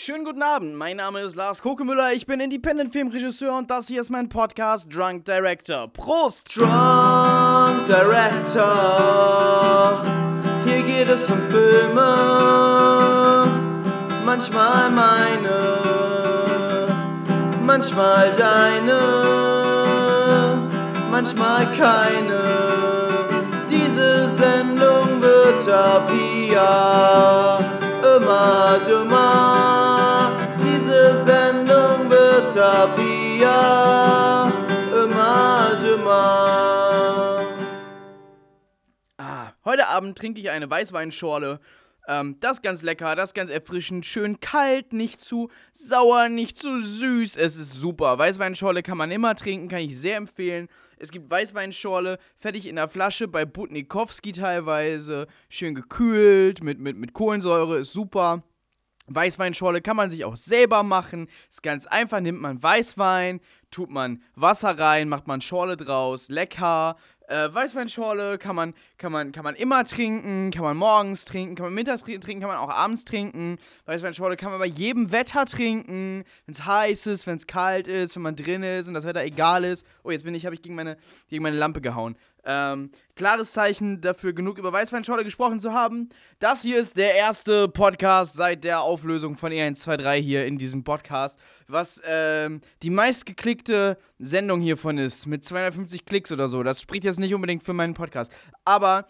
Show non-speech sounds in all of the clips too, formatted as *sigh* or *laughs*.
Schönen guten Abend, mein Name ist Lars Kokemüller, ich bin Independent-Filmregisseur und das hier ist mein Podcast Drunk Director. Prost! Drunk Director, hier geht es um Filme, manchmal meine, manchmal deine, manchmal keine. Diese Sendung wird ab hier immer dümmer. Hier immer. Ah, heute Abend trinke ich eine Weißweinschorle. Ähm, das ist ganz lecker, das ist ganz erfrischend, schön kalt, nicht zu sauer, nicht zu süß. Es ist super. Weißweinschorle kann man immer trinken, kann ich sehr empfehlen. Es gibt Weißweinschorle, fertig in der Flasche, bei Butnikowski teilweise, schön gekühlt, mit, mit, mit Kohlensäure, ist super. Weißweinschorle kann man sich auch selber machen. Ist ganz einfach, nimmt man Weißwein, tut man Wasser rein, macht man Schorle draus, lecker. Äh, Weißweinschorle kann man, kann, man, kann man immer trinken, kann man morgens trinken, kann man mittags trinken, kann man auch abends trinken. Weißweinschorle kann man bei jedem Wetter trinken, wenn es heiß ist, wenn es kalt ist, wenn man drin ist und das Wetter egal ist. Oh, jetzt bin ich, habe ich gegen meine, gegen meine Lampe gehauen. Ähm, klares Zeichen dafür, genug über Weißweinschorle gesprochen zu haben. Das hier ist der erste Podcast seit der Auflösung von E123 hier in diesem Podcast, was ähm, die meistgeklickte Sendung hiervon ist, mit 250 Klicks oder so. Das spricht jetzt nicht unbedingt für meinen Podcast. Aber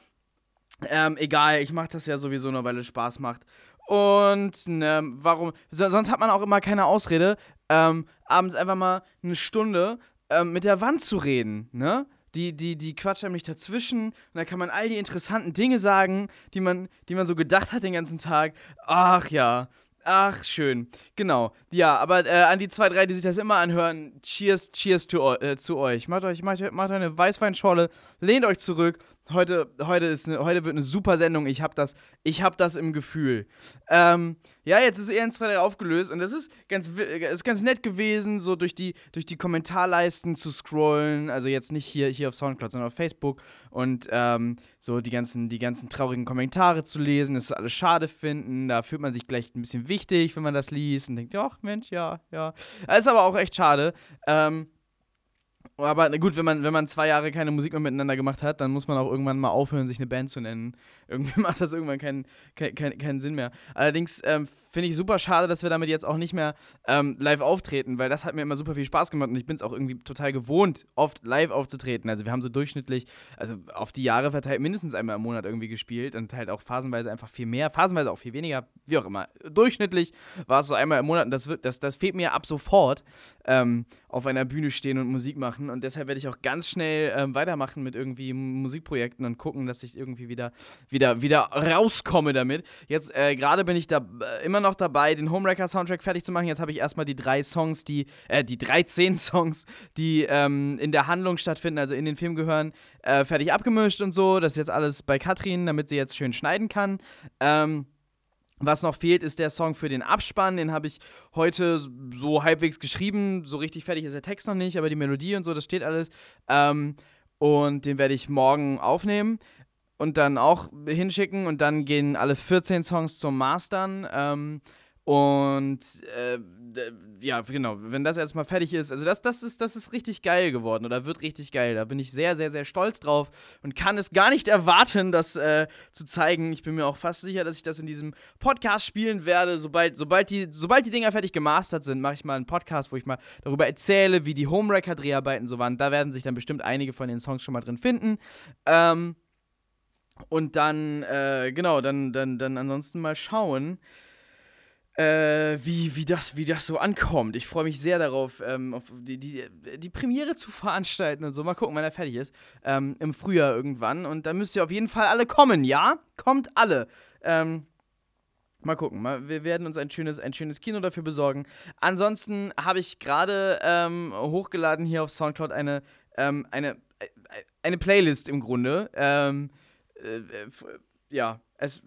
ähm, egal, ich mache das ja sowieso nur, weil es Spaß macht. Und ne, warum? So, sonst hat man auch immer keine Ausrede, ähm, abends einfach mal eine Stunde ähm, mit der Wand zu reden, ne? Die, die, die quatscht nämlich dazwischen und da kann man all die interessanten Dinge sagen, die man, die man so gedacht hat den ganzen Tag. Ach ja, Ach, schön. Genau. Ja, aber äh, an die zwei, drei, die sich das immer anhören, cheers, cheers to, äh, zu euch. Macht euch, macht, macht eine Weißweinschorle, lehnt euch zurück. Heute, heute, ist ne, heute wird eine super Sendung. Ich hab das, hab das im Gefühl. Ähm, ja, jetzt ist EN 2 aufgelöst und das ist ganz, ist ganz nett gewesen, so durch die, durch die Kommentarleisten zu scrollen. Also jetzt nicht hier, hier auf Soundcloud, sondern auf Facebook und ähm, so die ganzen, die ganzen traurigen Kommentare zu lesen, das alles schade finden. Da fühlt man sich gleich ein bisschen wichtig, wenn man das liest und denkt, ach Mensch, ja, ja. Das ist aber auch echt schade. Ähm, aber gut, wenn man, wenn man zwei Jahre keine Musik mehr miteinander gemacht hat, dann muss man auch irgendwann mal aufhören, sich eine Band zu nennen. *laughs* Irgendwie macht das irgendwann keinen kein, kein, keinen Sinn mehr. Allerdings ähm, finde ich super schade, dass wir damit jetzt auch nicht mehr ähm, live auftreten, weil das hat mir immer super viel Spaß gemacht und ich bin es auch irgendwie total gewohnt, oft live aufzutreten. Also wir haben so durchschnittlich, also auf die Jahre verteilt, mindestens einmal im Monat irgendwie gespielt und halt auch phasenweise einfach viel mehr, phasenweise auch viel weniger, wie auch immer. Durchschnittlich war es so einmal im Monat und das, wird, das, das fehlt mir ab sofort, ähm, auf einer Bühne stehen und Musik machen und deshalb werde ich auch ganz schnell ähm, weitermachen mit irgendwie Musikprojekten und gucken, dass ich irgendwie wieder, wieder, wieder rauskomme damit. Jetzt äh, gerade bin ich da äh, immer noch dabei, den Homewrecker-Soundtrack fertig zu machen. Jetzt habe ich erstmal die drei Songs, die, äh, die 13 *laughs* Songs, die ähm, in der Handlung stattfinden, also in den Film gehören, äh, fertig abgemischt und so. Das ist jetzt alles bei Katrin, damit sie jetzt schön schneiden kann. Ähm, was noch fehlt, ist der Song für den Abspann. Den habe ich heute so halbwegs geschrieben. So richtig fertig ist der Text noch nicht, aber die Melodie und so, das steht alles. Ähm, und den werde ich morgen aufnehmen und dann auch hinschicken. Und dann gehen alle 14 Songs zum Mastern. Ähm, und äh, ja, genau, wenn das erstmal fertig ist, also das, das, ist, das ist richtig geil geworden oder wird richtig geil. Da bin ich sehr, sehr, sehr stolz drauf und kann es gar nicht erwarten, das äh, zu zeigen. Ich bin mir auch fast sicher, dass ich das in diesem Podcast spielen werde. Sobald, sobald, die, sobald die Dinger fertig gemastert sind, mache ich mal einen Podcast, wo ich mal darüber erzähle, wie die Homewrecker-Dreharbeiten so waren. Da werden sich dann bestimmt einige von den Songs schon mal drin finden. Ähm, und dann, äh, genau, dann, dann, dann ansonsten mal schauen äh, wie, wie, das, wie das so ankommt. Ich freue mich sehr darauf, ähm, auf die, die, die Premiere zu veranstalten und so. Mal gucken, wann er fertig ist. Ähm, Im Frühjahr irgendwann. Und da müsst ihr auf jeden Fall alle kommen, ja? Kommt alle. Ähm, Mal gucken, mal, wir werden uns ein schönes, ein schönes Kino dafür besorgen. Ansonsten habe ich gerade ähm, hochgeladen hier auf Soundcloud eine, ähm, eine, äh, eine Playlist im Grunde. Ähm, äh, ja, es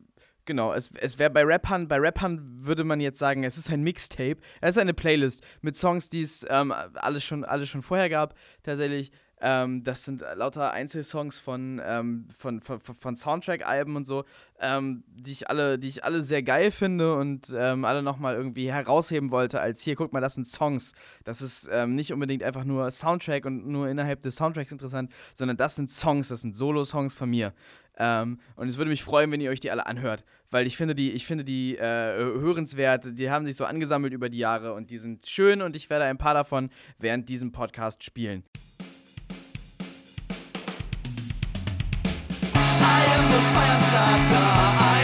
Genau, es, es wäre bei Rappern, bei Rappern würde man jetzt sagen, es ist ein Mixtape. Es ist eine Playlist mit Songs, die es ähm, alles, schon, alles schon vorher gab, tatsächlich. Ähm, das sind lauter Einzelsongs von, ähm, von, von, von Soundtrack-Alben und so, ähm, die, ich alle, die ich alle sehr geil finde und ähm, alle nochmal irgendwie herausheben wollte, als hier, guck mal, das sind Songs. Das ist ähm, nicht unbedingt einfach nur Soundtrack und nur innerhalb des Soundtracks interessant, sondern das sind Songs, das sind Solo-Songs von mir. Ähm, und es würde mich freuen, wenn ihr euch die alle anhört, weil ich finde die, ich finde die äh, hörenswert. Die haben sich so angesammelt über die Jahre und die sind schön und ich werde ein paar davon während diesem Podcast spielen. I am the fire starter. I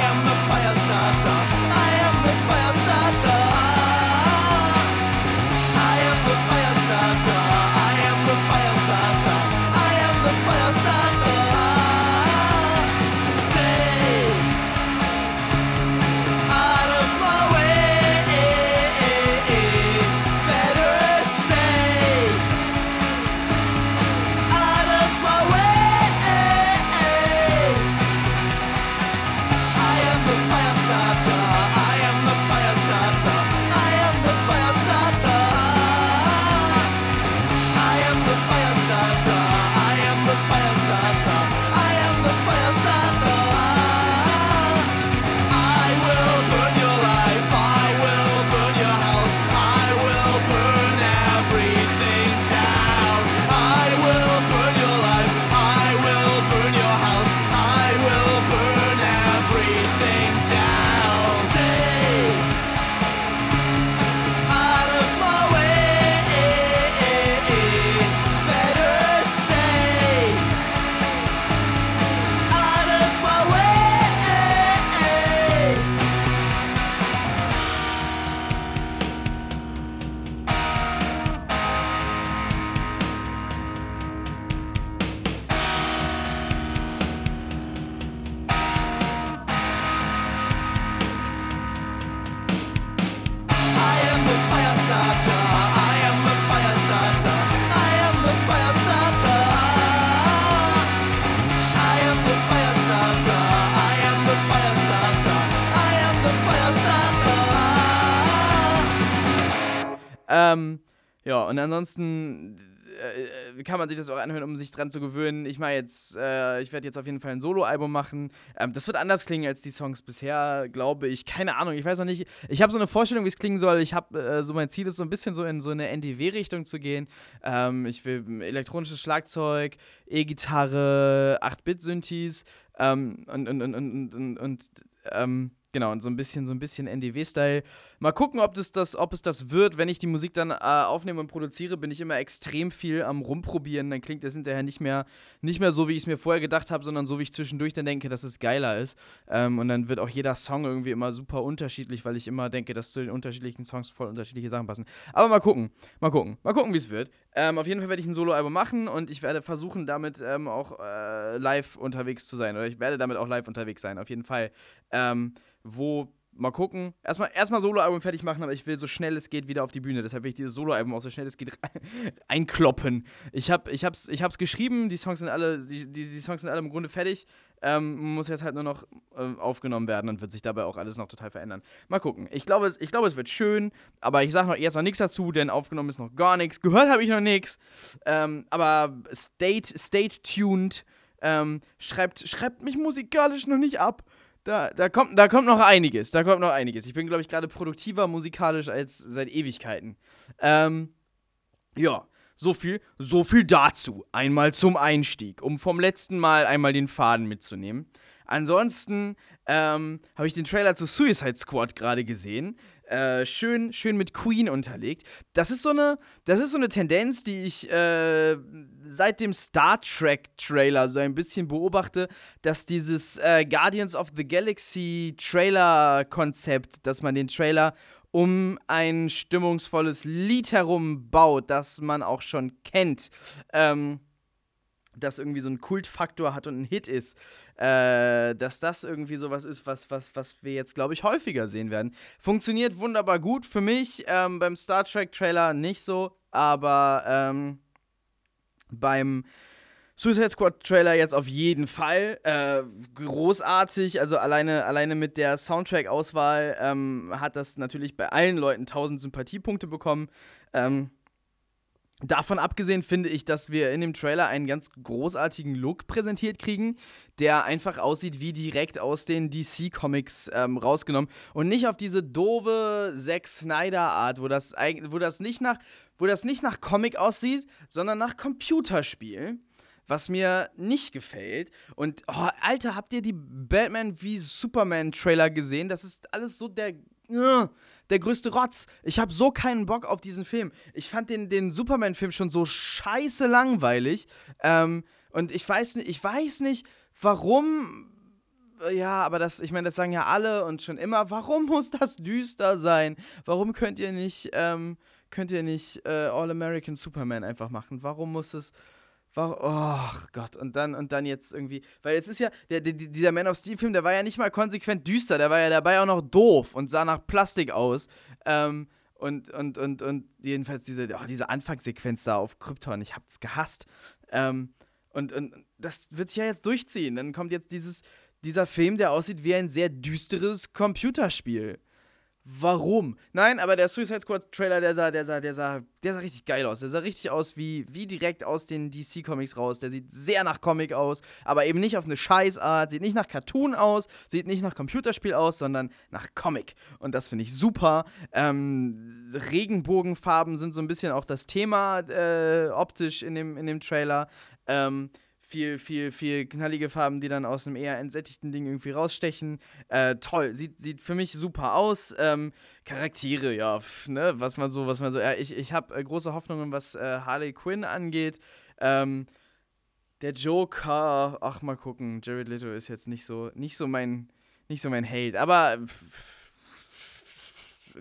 ansonsten äh, kann man sich das auch anhören, um sich dran zu gewöhnen. Ich mache jetzt, äh, ich werde jetzt auf jeden Fall ein Soloalbum machen. Ähm, das wird anders klingen als die Songs bisher, glaube ich. Keine Ahnung, ich weiß noch nicht. Ich habe so eine Vorstellung, wie es klingen soll. Ich habe äh, so mein Ziel ist so ein bisschen so in so eine NDW-Richtung zu gehen. Ähm, ich will elektronisches Schlagzeug, E-Gitarre, 8-Bit-Synthes ähm, und, und, und, und, und, und ähm, Genau, und so ein bisschen, so ein bisschen NDW-Style. Mal gucken, ob, das das, ob es das wird. Wenn ich die Musik dann äh, aufnehme und produziere, bin ich immer extrem viel am Rumprobieren. Dann klingt das hinterher nicht mehr, nicht mehr so, wie ich es mir vorher gedacht habe, sondern so, wie ich zwischendurch dann denke, dass es geiler ist. Ähm, und dann wird auch jeder Song irgendwie immer super unterschiedlich, weil ich immer denke, dass zu den unterschiedlichen Songs voll unterschiedliche Sachen passen. Aber mal gucken, mal gucken, mal gucken, wie es wird. Ähm, auf jeden Fall werde ich ein Soloalbum machen und ich werde versuchen, damit ähm, auch äh, live unterwegs zu sein. Oder ich werde damit auch live unterwegs sein, auf jeden Fall. Ähm, wo, mal gucken. Erstmal, erstmal Soloalbum fertig machen, aber ich will so schnell es geht wieder auf die Bühne. Deshalb will ich dieses Soloalbum auch so schnell es geht *laughs* einkloppen. Ich, hab, ich, hab's, ich hab's geschrieben, die Songs sind alle, die, die, die Songs sind alle im Grunde fertig. Ähm, muss jetzt halt nur noch äh, aufgenommen werden und wird sich dabei auch alles noch total verändern. Mal gucken. Ich glaube, es, ich es wird schön, aber ich sage noch jetzt noch nichts dazu, denn aufgenommen ist noch gar nichts. Gehört habe ich noch nichts. Ähm, aber state, state tuned. Ähm, schreibt, schreibt mich musikalisch noch nicht ab. Da, da, kommt, da kommt noch einiges. Da kommt noch einiges. Ich bin, glaube ich, gerade produktiver musikalisch als seit Ewigkeiten. Ähm, ja, so viel, so viel dazu. Einmal zum Einstieg, um vom letzten Mal einmal den Faden mitzunehmen. Ansonsten ähm, habe ich den Trailer zu Suicide Squad gerade gesehen. Äh, schön, schön mit Queen unterlegt. Das ist so eine, das ist so eine Tendenz, die ich äh, seit dem Star Trek Trailer so ein bisschen beobachte, dass dieses äh, Guardians of the Galaxy Trailer Konzept, dass man den Trailer um ein stimmungsvolles Lied herum baut, das man auch schon kennt, ähm, das irgendwie so einen Kultfaktor hat und ein Hit ist, äh, dass das irgendwie sowas ist, was, was, was wir jetzt, glaube ich, häufiger sehen werden. Funktioniert wunderbar gut für mich, ähm, beim Star Trek-Trailer nicht so, aber ähm, beim Suicide Squad Trailer jetzt auf jeden Fall. Äh, großartig, also alleine, alleine mit der Soundtrack-Auswahl ähm, hat das natürlich bei allen Leuten 1000 Sympathiepunkte bekommen. Ähm, Davon abgesehen finde ich, dass wir in dem Trailer einen ganz großartigen Look präsentiert kriegen, der einfach aussieht wie direkt aus den DC-Comics ähm, rausgenommen und nicht auf diese doofe Zack Snyder-Art, wo das, wo, nicht nach, wo das nicht nach Comic aussieht, sondern nach Computerspiel was mir nicht gefällt. Und, oh, Alter, habt ihr die Batman wie Superman Trailer gesehen? Das ist alles so der. Uh, der größte Rotz. Ich habe so keinen Bock auf diesen Film. Ich fand den, den Superman-Film schon so scheiße langweilig. Ähm, und ich weiß nicht, ich weiß nicht, warum. Ja, aber das, ich meine, das sagen ja alle und schon immer. Warum *laughs* muss das düster sein? Warum könnt ihr nicht, ähm, könnt ihr nicht äh, All American Superman einfach machen? Warum muss es Oh Gott, und dann, und dann jetzt irgendwie, weil es ist ja, der, der, dieser Man of Steel-Film, der war ja nicht mal konsequent düster, der war ja dabei auch noch doof und sah nach Plastik aus. Ähm, und, und, und, und jedenfalls diese, oh, diese Anfangssequenz da auf Krypton, ich hab's gehasst. Ähm, und, und das wird sich ja jetzt durchziehen. Dann kommt jetzt dieses, dieser Film, der aussieht wie ein sehr düsteres Computerspiel warum. Nein, aber der Suicide Squad Trailer, der sah, der sah, der sah, der sah richtig geil aus. Der sah richtig aus wie, wie direkt aus den DC Comics raus. Der sieht sehr nach Comic aus, aber eben nicht auf eine Scheißart. Sieht nicht nach Cartoon aus, sieht nicht nach Computerspiel aus, sondern nach Comic. Und das finde ich super. Ähm, Regenbogenfarben sind so ein bisschen auch das Thema äh, optisch in dem, in dem Trailer. Ähm, viel, viel, viel knallige Farben, die dann aus einem eher entsättigten Ding irgendwie rausstechen. Äh, toll, sieht, sieht für mich super aus. Ähm, Charaktere, ja, pf, ne, was man so, was man so, ja, ich, ich habe äh, große Hoffnungen, was äh, Harley Quinn angeht. Ähm, der Joker, ach mal gucken, Jared Leto ist jetzt nicht so, nicht so mein, nicht so mein Held, aber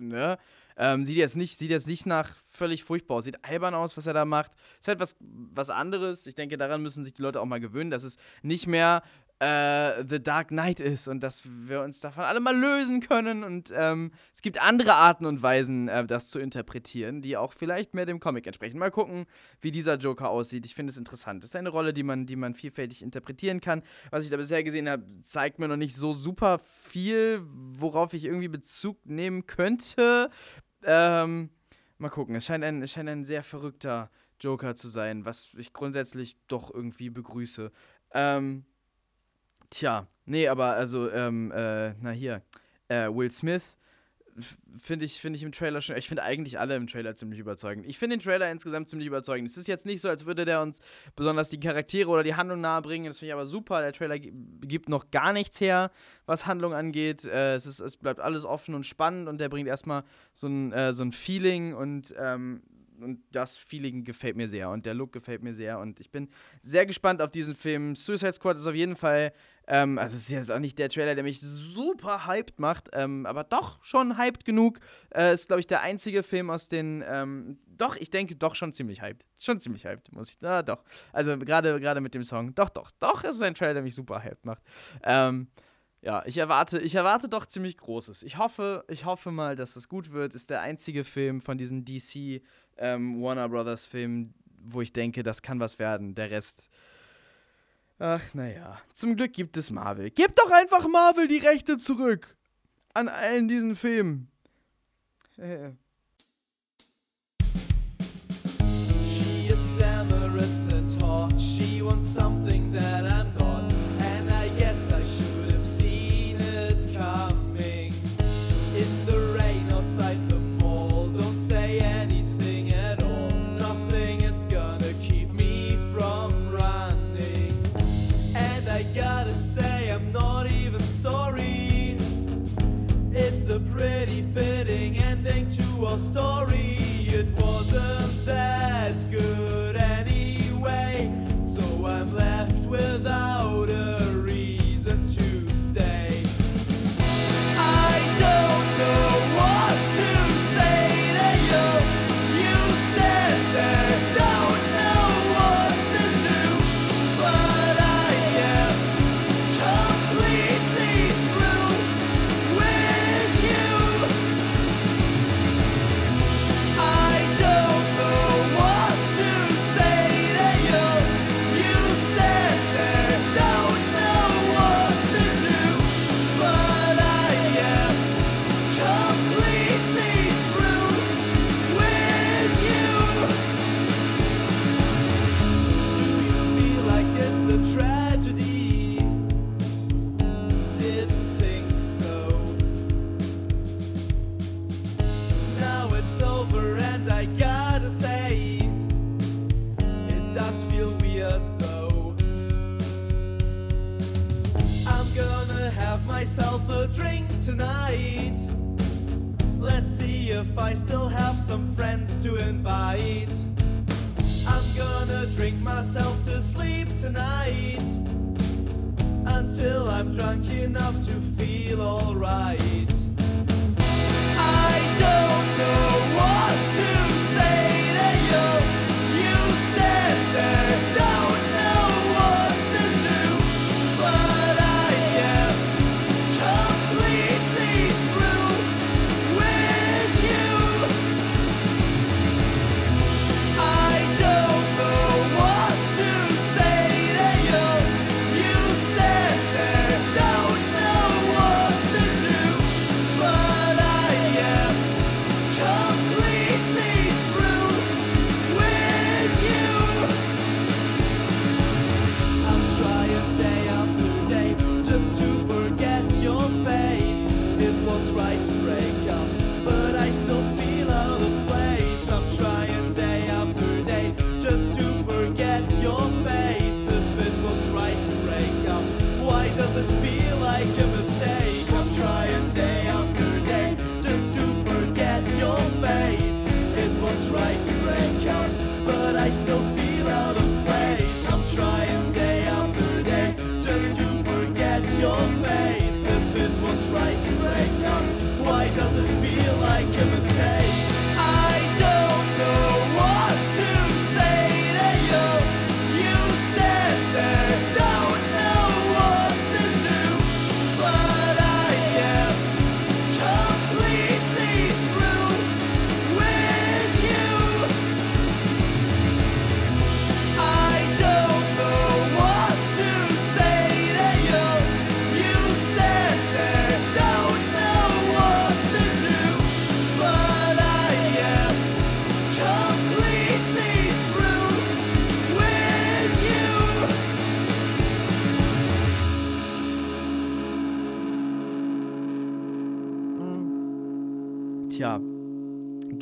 ne, ähm, sieht jetzt nicht, sieht jetzt nicht nach völlig furchtbar aus. Sieht albern aus, was er da macht. Ist halt was, was anderes. Ich denke, daran müssen sich die Leute auch mal gewöhnen, dass es nicht mehr äh, The Dark Knight ist und dass wir uns davon alle mal lösen können. Und ähm, es gibt andere Arten und Weisen, äh, das zu interpretieren, die auch vielleicht mehr dem Comic entsprechen. Mal gucken, wie dieser Joker aussieht. Ich finde es interessant. Das ist eine Rolle, die man, die man vielfältig interpretieren kann. Was ich da bisher gesehen habe, zeigt mir noch nicht so super viel, worauf ich irgendwie Bezug nehmen könnte. Ähm, Mal gucken. Es scheint ein, es scheint ein sehr verrückter Joker zu sein, was ich grundsätzlich doch irgendwie begrüße. Ähm, tja, nee, aber also, ähm, äh, na hier, äh, Will Smith finde ich, find ich im Trailer schon. Ich finde eigentlich alle im Trailer ziemlich überzeugend. Ich finde den Trailer insgesamt ziemlich überzeugend. Es ist jetzt nicht so, als würde der uns besonders die Charaktere oder die Handlung nahe bringen. Das finde ich aber super. Der Trailer gibt noch gar nichts her, was Handlung angeht. Äh, es, ist, es bleibt alles offen und spannend und der bringt erstmal so ein, äh, so ein Feeling und ähm, und das Feeling gefällt mir sehr und der Look gefällt mir sehr und ich bin sehr gespannt auf diesen Film. Suicide Squad ist auf jeden Fall, ähm, also es ist jetzt auch nicht der Trailer, der mich super hyped macht, ähm, aber doch schon hyped genug. Äh, ist, glaube ich, der einzige Film aus den, ähm, doch, ich denke, doch schon ziemlich hyped. Schon ziemlich hyped, muss ich, na doch. Also gerade mit dem Song, doch, doch, doch, es ist ein Trailer, der mich super hyped macht. Ähm, ja, ich erwarte, ich erwarte doch ziemlich Großes. Ich hoffe, ich hoffe mal, dass es gut wird. Ist der einzige Film von diesen DC ähm, Warner Brothers Filmen, wo ich denke, das kann was werden. Der Rest. Ach, naja. Zum Glück gibt es Marvel. Gib doch einfach Marvel die Rechte zurück. An allen diesen Filmen. Äh. She is glamorous and hot. She wants something that I'm your story.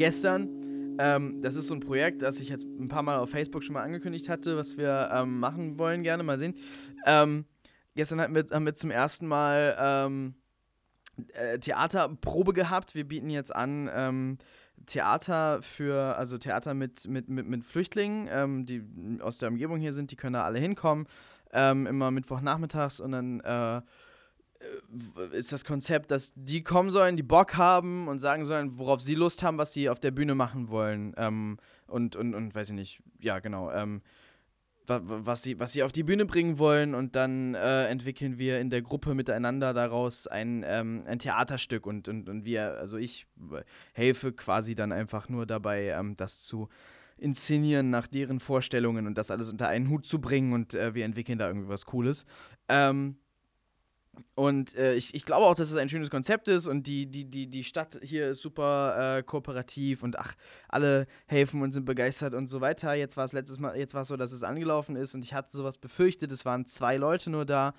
Gestern, ähm, das ist so ein Projekt, das ich jetzt ein paar Mal auf Facebook schon mal angekündigt hatte, was wir ähm, machen wollen, gerne mal sehen. Ähm, gestern hatten wir, haben wir zum ersten Mal ähm, äh, Theaterprobe gehabt. Wir bieten jetzt an ähm, Theater für, also Theater mit, mit, mit, mit Flüchtlingen, ähm, die aus der Umgebung hier sind, die können da alle hinkommen. Immer Mittwochnachmittags und dann äh, ist das Konzept, dass die kommen sollen, die Bock haben und sagen sollen, worauf sie Lust haben, was sie auf der Bühne machen wollen. Ähm, und, und, und weiß ich nicht, ja, genau. Ähm, wa- wa- was sie, was sie auf die Bühne bringen wollen und dann äh, entwickeln wir in der Gruppe miteinander daraus ein, ähm, ein Theaterstück und, und, und wir, also ich äh, helfe quasi dann einfach nur dabei, ähm, das zu inszenieren nach deren Vorstellungen und das alles unter einen Hut zu bringen und äh, wir entwickeln da irgendwie was Cooles. Ähm, und äh, ich, ich glaube auch, dass es ein schönes Konzept ist und die, die, die, die Stadt hier ist super äh, kooperativ und ach, alle helfen und sind begeistert und so weiter. Jetzt war es letztes Mal, jetzt war es so, dass es angelaufen ist und ich hatte sowas befürchtet, es waren zwei Leute nur da,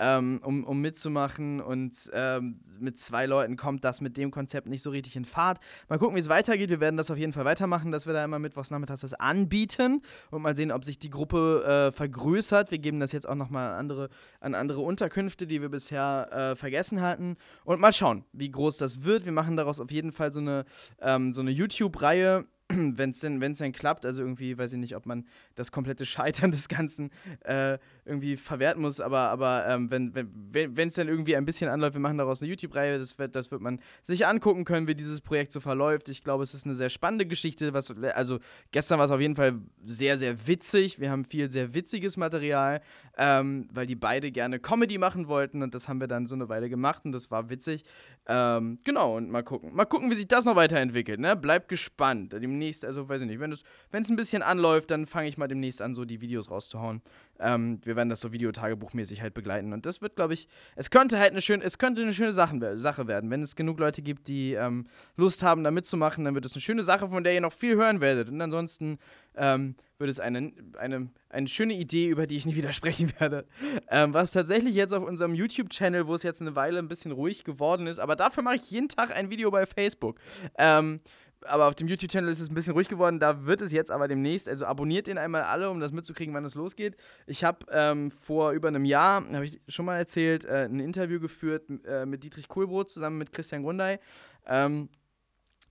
ähm, um, um mitzumachen und ähm, mit zwei Leuten kommt das mit dem Konzept nicht so richtig in Fahrt. Mal gucken, wie es weitergeht. Wir werden das auf jeden Fall weitermachen, dass wir da immer mittwochs nachmittags das anbieten und mal sehen, ob sich die Gruppe äh, vergrößert. Wir geben das jetzt auch nochmal an andere, an andere Unterkünfte, die wir bisher äh, vergessen hatten. Und mal schauen, wie groß das wird. Wir machen daraus auf jeden Fall so eine, ähm, so eine YouTube-Reihe. *clears throat* Wenn es denn, denn klappt, also irgendwie, weiß ich nicht, ob man das komplette Scheitern *laughs* des Ganzen äh, irgendwie verwerten muss, aber, aber ähm, wenn es wenn, dann irgendwie ein bisschen anläuft, wir machen daraus eine YouTube-Reihe, das wird, das wird man sich angucken können, wie dieses Projekt so verläuft. Ich glaube, es ist eine sehr spannende Geschichte. Was, also gestern war es auf jeden Fall sehr, sehr witzig. Wir haben viel sehr witziges Material, ähm, weil die beide gerne Comedy machen wollten und das haben wir dann so eine Weile gemacht und das war witzig. Ähm, genau, und mal gucken. Mal gucken, wie sich das noch weiterentwickelt, ne? Bleibt gespannt. Demnächst, also weiß ich nicht, wenn es ein bisschen anläuft, dann fange ich mal demnächst an, so die Videos rauszuhauen. Ähm, wir werden das so Videotagebuchmäßig halt begleiten und das wird, glaube ich, es könnte halt eine schöne, es könnte eine schöne Sachen, Sache werden. Wenn es genug Leute gibt, die ähm, Lust haben, da mitzumachen, dann wird es eine schöne Sache, von der ihr noch viel hören werdet. Und ansonsten ähm, wird es eine, eine, eine schöne Idee, über die ich nicht *laughs* widersprechen werde. Ähm, was tatsächlich jetzt auf unserem YouTube-Channel, wo es jetzt eine Weile ein bisschen ruhig geworden ist, aber dafür mache ich jeden Tag ein Video bei Facebook. Ähm, aber auf dem YouTube-Channel ist es ein bisschen ruhig geworden. Da wird es jetzt aber demnächst. Also abonniert den einmal alle, um das mitzukriegen, wann es losgeht. Ich habe ähm, vor über einem Jahr, habe ich schon mal erzählt, äh, ein Interview geführt äh, mit Dietrich Kohlbrot zusammen mit Christian Grundei. Ähm,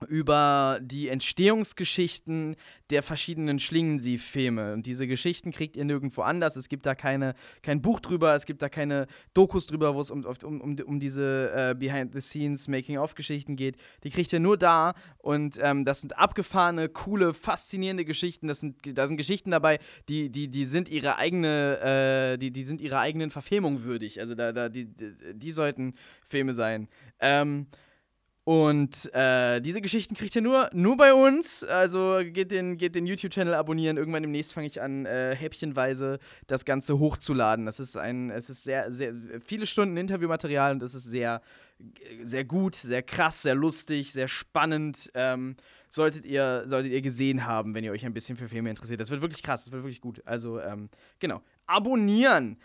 über die Entstehungsgeschichten der verschiedenen Schlingensief-Filme. Und diese Geschichten kriegt ihr nirgendwo anders. Es gibt da keine, kein Buch drüber, es gibt da keine Dokus drüber, wo es um, um, um, um diese äh, Behind-the-Scenes, Making-of-Geschichten geht. Die kriegt ihr nur da. Und ähm, das sind abgefahrene, coole, faszinierende Geschichten. Das sind, da sind Geschichten dabei, die, die, die sind ihre eigene, äh, die, die sind ihrer eigenen Verfilmung würdig. Also da, da, die, die, die sollten Filme sein. Ähm, und äh, diese Geschichten kriegt ihr nur, nur bei uns. Also geht den, geht den YouTube-Channel abonnieren. Irgendwann demnächst fange ich an, äh, häppchenweise das Ganze hochzuladen. Das ist ein, es ist sehr, sehr viele Stunden Interviewmaterial und es ist sehr, sehr gut, sehr krass, sehr lustig, sehr spannend. Ähm, solltet ihr, solltet ihr gesehen haben, wenn ihr euch ein bisschen für Filme interessiert. Das wird wirklich krass, das wird wirklich gut. Also, ähm, genau. Abonnieren!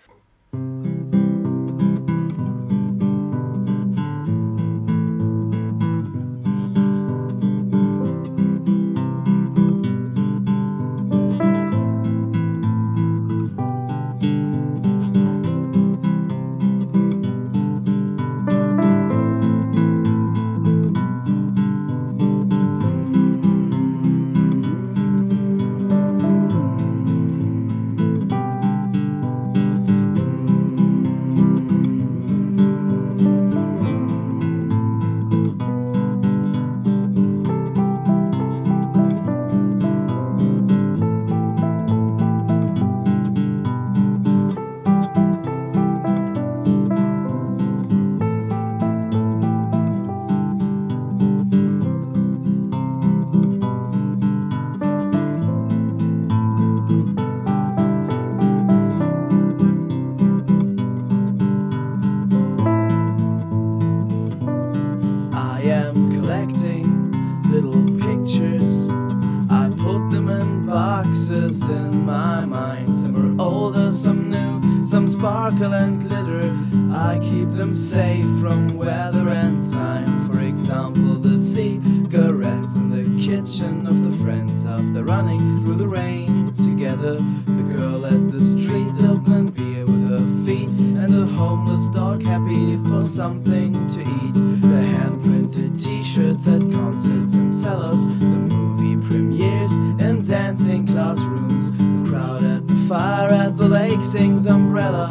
Of the friends after running through the rain together. The girl at the street Dublin beer with her feet, and the homeless dog happy for something to eat. The hand printed t shirts at concerts and cellars, the movie premieres in dancing classrooms. The crowd at the fire at the lake sings Umbrella,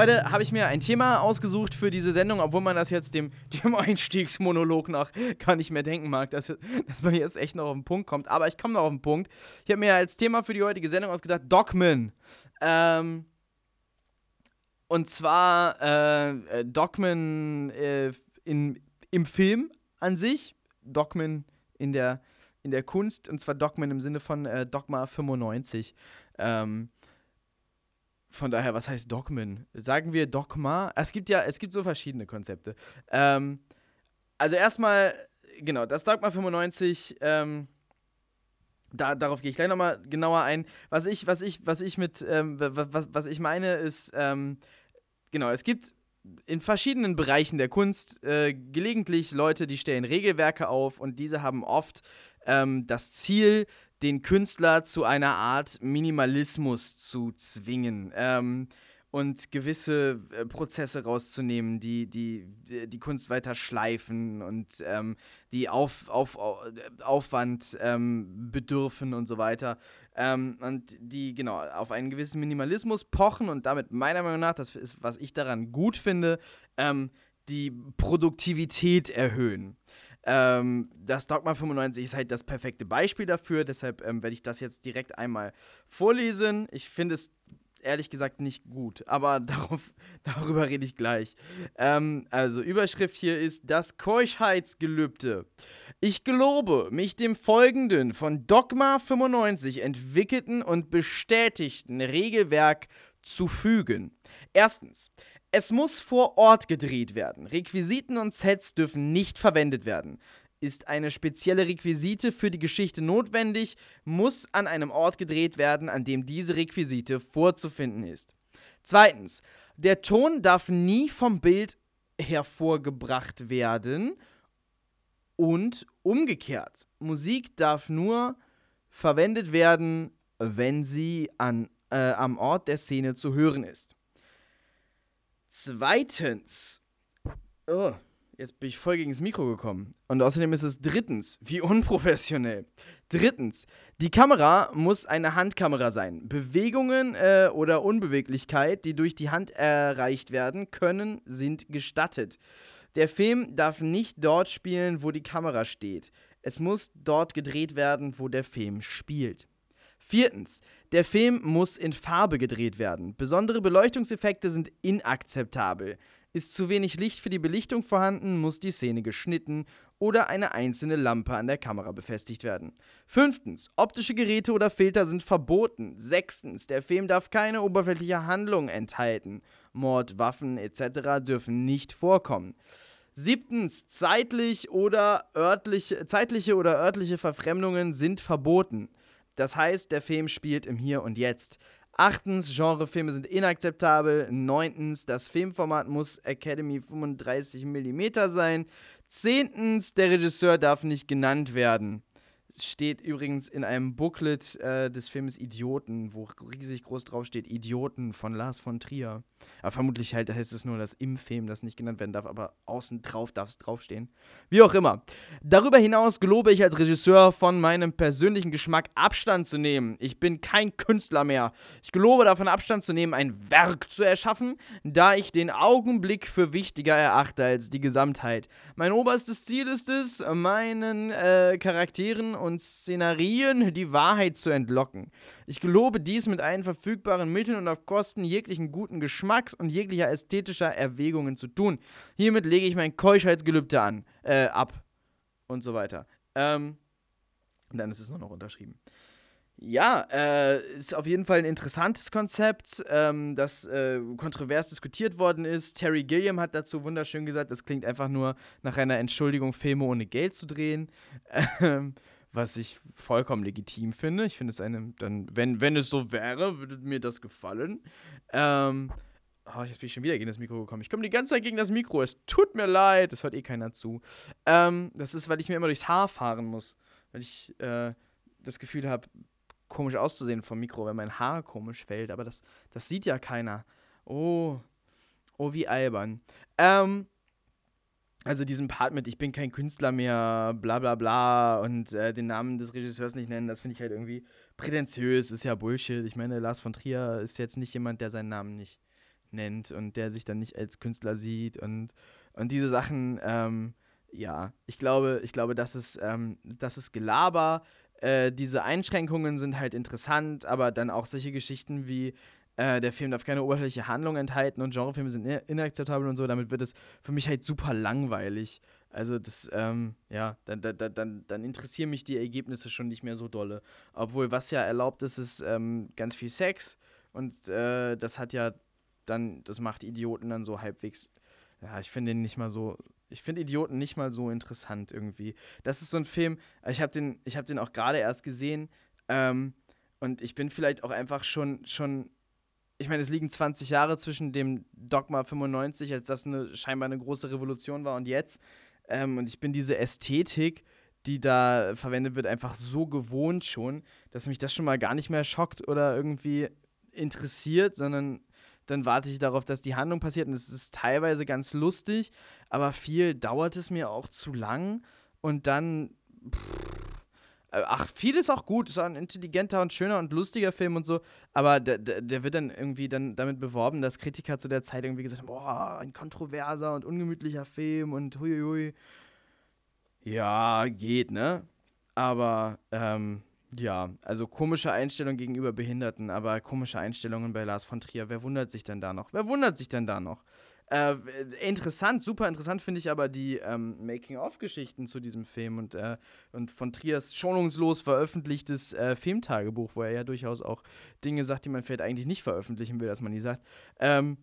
heute habe ich mir ein Thema ausgesucht für diese Sendung, obwohl man das jetzt dem, *laughs* dem Einstiegsmonolog nach gar nicht mehr denken mag, dass, dass man jetzt echt noch auf den Punkt kommt. Aber ich komme noch auf den Punkt. Ich habe mir als Thema für die heutige Sendung ausgedacht, Dogman. Ähm, und zwar äh, äh, Dogman äh, in, im Film an sich, Dogman in der, in der Kunst, und zwar Dogman im Sinne von äh, Dogma 95. Ähm, von daher, was heißt Dogman? Sagen wir Dogma? Es gibt ja, es gibt so verschiedene Konzepte. Ähm, also erstmal, genau, das Dogma 95, ähm, da, darauf gehe ich gleich nochmal genauer ein. Was ich, was ich, was ich mit, ähm, was, was ich meine, ist, ähm, genau, es gibt in verschiedenen Bereichen der Kunst äh, gelegentlich Leute, die stellen Regelwerke auf und diese haben oft ähm, das Ziel, den Künstler zu einer Art Minimalismus zu zwingen. Ähm, und gewisse äh, Prozesse rauszunehmen, die, die, die, die Kunst weiter schleifen und ähm, die auf, auf, au- Aufwand ähm, bedürfen und so weiter. Ähm, und die, genau, auf einen gewissen Minimalismus pochen und damit meiner Meinung nach, das ist, was ich daran gut finde, ähm, die Produktivität erhöhen. Ähm, das Dogma 95 ist halt das perfekte Beispiel dafür, deshalb ähm, werde ich das jetzt direkt einmal vorlesen. Ich finde es ehrlich gesagt nicht gut, aber *laughs* darauf, darüber rede ich gleich. Ähm, also, Überschrift hier ist das Keuschheitsgelübde. Ich gelobe, mich dem folgenden von Dogma 95 entwickelten und bestätigten Regelwerk zu fügen. Erstens. Es muss vor Ort gedreht werden. Requisiten und Sets dürfen nicht verwendet werden. Ist eine spezielle Requisite für die Geschichte notwendig, muss an einem Ort gedreht werden, an dem diese Requisite vorzufinden ist. Zweitens, der Ton darf nie vom Bild hervorgebracht werden und umgekehrt. Musik darf nur verwendet werden, wenn sie an, äh, am Ort der Szene zu hören ist. Zweitens, oh, jetzt bin ich voll gegen das Mikro gekommen. Und außerdem ist es drittens, wie unprofessionell. Drittens, die Kamera muss eine Handkamera sein. Bewegungen äh, oder Unbeweglichkeit, die durch die Hand erreicht werden können, sind gestattet. Der Film darf nicht dort spielen, wo die Kamera steht. Es muss dort gedreht werden, wo der Film spielt. Viertens, der Film muss in Farbe gedreht werden. Besondere Beleuchtungseffekte sind inakzeptabel. Ist zu wenig Licht für die Belichtung vorhanden, muss die Szene geschnitten oder eine einzelne Lampe an der Kamera befestigt werden. Fünftens, optische Geräte oder Filter sind verboten. Sechstens, der Film darf keine oberflächliche Handlung enthalten. Mord, Waffen etc. dürfen nicht vorkommen. Siebtens, zeitlich oder örtliche, zeitliche oder örtliche Verfremdungen sind verboten. Das heißt, der Film spielt im Hier und Jetzt. Achtens, Genrefilme sind inakzeptabel. Neuntens, das Filmformat muss Academy 35 mm sein. Zehntens, der Regisseur darf nicht genannt werden steht übrigens in einem Booklet äh, des Films Idioten, wo riesig groß drauf steht Idioten von Lars von Trier. Aber vermutlich halt heißt es nur, dass im Film das nicht genannt werden darf, aber außen drauf darf es draufstehen. Wie auch immer. Darüber hinaus gelobe ich als Regisseur von meinem persönlichen Geschmack Abstand zu nehmen. Ich bin kein Künstler mehr. Ich gelobe davon Abstand zu nehmen, ein Werk zu erschaffen, da ich den Augenblick für wichtiger erachte als die Gesamtheit. Mein oberstes Ziel ist es, meinen äh, Charakteren und Szenarien die Wahrheit zu entlocken. Ich gelobe dies mit allen verfügbaren Mitteln und auf Kosten jeglichen guten Geschmacks und jeglicher ästhetischer Erwägungen zu tun. Hiermit lege ich mein Keuschheitsgelübde an, äh, ab und so weiter. Ähm, und dann ist es nur noch unterschrieben. Ja, äh, ist auf jeden Fall ein interessantes Konzept, ähm, das äh, kontrovers diskutiert worden ist. Terry Gilliam hat dazu wunderschön gesagt, das klingt einfach nur nach einer Entschuldigung, Filme ohne Geld zu drehen. *laughs* Ähm, was ich vollkommen legitim finde. Ich finde es eine, dann, wenn, wenn es so wäre, würde mir das gefallen. Ähm, oh, jetzt bin ich schon wieder gegen das Mikro gekommen. Ich komme die ganze Zeit gegen das Mikro. Es tut mir leid, das hört eh keiner zu. Ähm, das ist, weil ich mir immer durchs Haar fahren muss. Weil ich äh, das Gefühl habe, komisch auszusehen vom Mikro, wenn mein Haar komisch fällt. Aber das, das sieht ja keiner. Oh, oh, wie albern. Ähm, also diesen Part mit, ich bin kein Künstler mehr, bla bla bla und äh, den Namen des Regisseurs nicht nennen, das finde ich halt irgendwie prätentiös, ist ja Bullshit. Ich meine, Lars von Trier ist jetzt nicht jemand, der seinen Namen nicht nennt und der sich dann nicht als Künstler sieht und, und diese Sachen, ähm, ja, ich glaube, ich glaube, das ist, ähm, das ist Gelaber. Äh, diese Einschränkungen sind halt interessant, aber dann auch solche Geschichten wie, äh, der Film darf keine oberflächliche Handlung enthalten und Genrefilme sind inakzeptabel und so, damit wird es für mich halt super langweilig. Also das, ähm, ja, dann, dann, dann, dann interessieren mich die Ergebnisse schon nicht mehr so dolle. Obwohl, was ja erlaubt ist, ist ähm, ganz viel Sex und äh, das hat ja dann, das macht Idioten dann so halbwegs, ja, ich finde den nicht mal so, ich finde Idioten nicht mal so interessant irgendwie. Das ist so ein Film, ich habe den, ich den auch gerade erst gesehen ähm, und ich bin vielleicht auch einfach schon, schon ich meine, es liegen 20 Jahre zwischen dem Dogma 95, als das eine, scheinbar eine große Revolution war, und jetzt. Ähm, und ich bin diese Ästhetik, die da verwendet wird, einfach so gewohnt schon, dass mich das schon mal gar nicht mehr schockt oder irgendwie interessiert, sondern dann warte ich darauf, dass die Handlung passiert. Und es ist teilweise ganz lustig, aber viel dauert es mir auch zu lang. Und dann. Pff, ach, viel ist auch gut. Ist auch ein intelligenter und schöner und lustiger Film und so. Aber der, der, wird dann irgendwie dann damit beworben, dass Kritiker zu der Zeit irgendwie gesagt haben: Boah, ein kontroverser und ungemütlicher Film und huiui. Ja, geht, ne? Aber, ähm, ja, also komische Einstellungen gegenüber Behinderten, aber komische Einstellungen bei Lars von Trier. Wer wundert sich denn da noch? Wer wundert sich denn da noch? Äh, interessant, super interessant finde ich aber die ähm, Making-of-Geschichten zu diesem Film und, äh, und von Triers schonungslos veröffentlichtes äh, Filmtagebuch, wo er ja durchaus auch Dinge sagt, die man vielleicht eigentlich nicht veröffentlichen will, dass man die sagt. Ähm,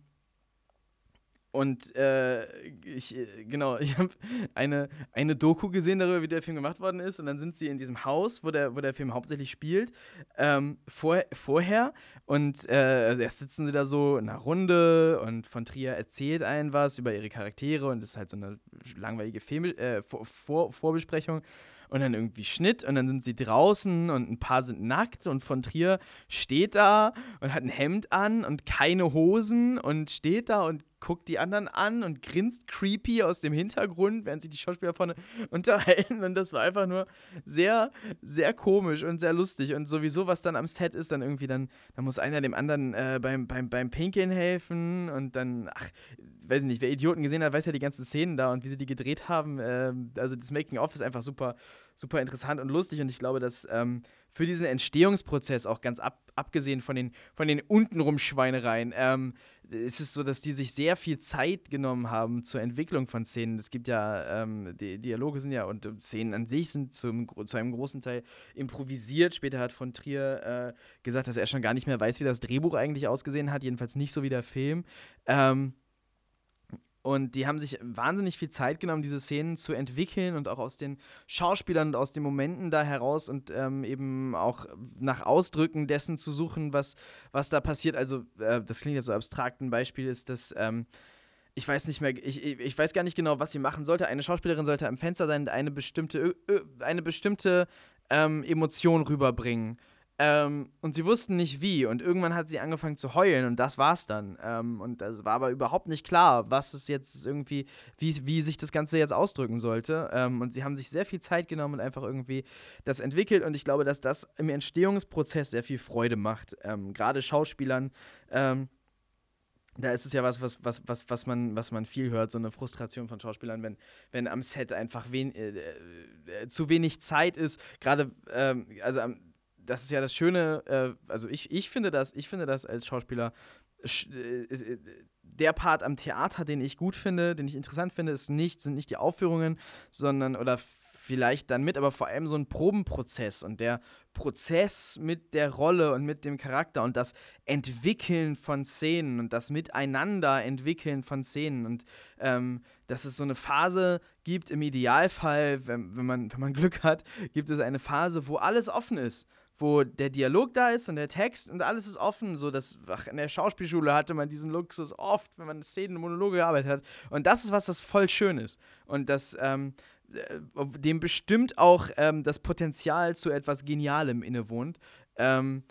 und äh, ich, äh, genau, *laughs* ich habe eine, eine Doku gesehen darüber, wie der Film gemacht worden ist. Und dann sind sie in diesem Haus, wo der, wo der Film hauptsächlich spielt, ähm, vor, vorher. Und äh, also erst sitzen sie da so in einer Runde und von Trier erzählt einen was über ihre Charaktere und das ist halt so eine langweilige Film, äh, vor, vor, Vorbesprechung und dann irgendwie Schnitt und dann sind sie draußen und ein paar sind nackt und von Trier steht da und hat ein Hemd an und keine Hosen und steht da und guckt die anderen an und grinst creepy aus dem Hintergrund, während sich die Schauspieler vorne *laughs* unterhalten. Und das war einfach nur sehr, sehr komisch und sehr lustig. Und sowieso, was dann am Set ist, dann irgendwie dann, dann muss einer dem anderen äh, beim, beim, beim Pinkeln helfen und dann, ach, weiß ich nicht, wer Idioten gesehen hat, weiß ja die ganzen Szenen da und wie sie die gedreht haben. Äh, also das Making-of ist einfach super, super interessant und lustig und ich glaube, dass ähm, für diesen Entstehungsprozess, auch ganz ab, abgesehen von den, von den untenrum Schweinereien, ähm, ist es so, dass die sich sehr viel Zeit genommen haben zur Entwicklung von Szenen. Es gibt ja, ähm, die Dialoge sind ja und Szenen an sich sind zum, zu einem großen Teil improvisiert. Später hat von Trier äh, gesagt, dass er schon gar nicht mehr weiß, wie das Drehbuch eigentlich ausgesehen hat, jedenfalls nicht so wie der Film. Ähm, und die haben sich wahnsinnig viel Zeit genommen, diese Szenen zu entwickeln und auch aus den Schauspielern und aus den Momenten da heraus und ähm, eben auch nach Ausdrücken dessen zu suchen, was, was da passiert. Also, äh, das klingt jetzt so abstrakt. Ein Beispiel ist, dass. Ähm, ich weiß nicht mehr, ich, ich weiß gar nicht genau, was sie machen sollte. Eine Schauspielerin sollte am Fenster sein und eine bestimmte, eine bestimmte ähm, Emotion rüberbringen. Ähm, und sie wussten nicht wie. Und irgendwann hat sie angefangen zu heulen und das war's dann. Ähm, und es war aber überhaupt nicht klar, was es jetzt irgendwie, wie, wie sich das Ganze jetzt ausdrücken sollte. Ähm, und sie haben sich sehr viel Zeit genommen und einfach irgendwie das entwickelt. Und ich glaube, dass das im Entstehungsprozess sehr viel Freude macht. Ähm, gerade Schauspielern. Ähm, da ist es ja was, was, was, was, was, man, was man viel hört, so eine Frustration von Schauspielern, wenn, wenn am Set einfach wen, äh, äh, zu wenig Zeit ist. Gerade, ähm, also am das ist ja das Schöne, äh, also ich, ich finde das, ich finde das als Schauspieler, äh, äh, der Part am Theater, den ich gut finde, den ich interessant finde, ist nicht, sind nicht die Aufführungen, sondern, oder vielleicht dann mit, aber vor allem so ein Probenprozess und der Prozess mit der Rolle und mit dem Charakter und das Entwickeln von Szenen und das Miteinander entwickeln von Szenen und ähm, dass es so eine Phase gibt, im Idealfall, wenn, wenn, man, wenn man Glück hat, gibt es eine Phase, wo alles offen ist wo der Dialog da ist und der Text und alles ist offen. So, dass, ach, in der Schauspielschule hatte man diesen Luxus oft, wenn man Szenen und Monologe gearbeitet hat. Und das ist was, das voll schön ist. Und das, ähm, äh, dem bestimmt auch ähm, das Potenzial zu etwas Genialem innewohnt. Ähm,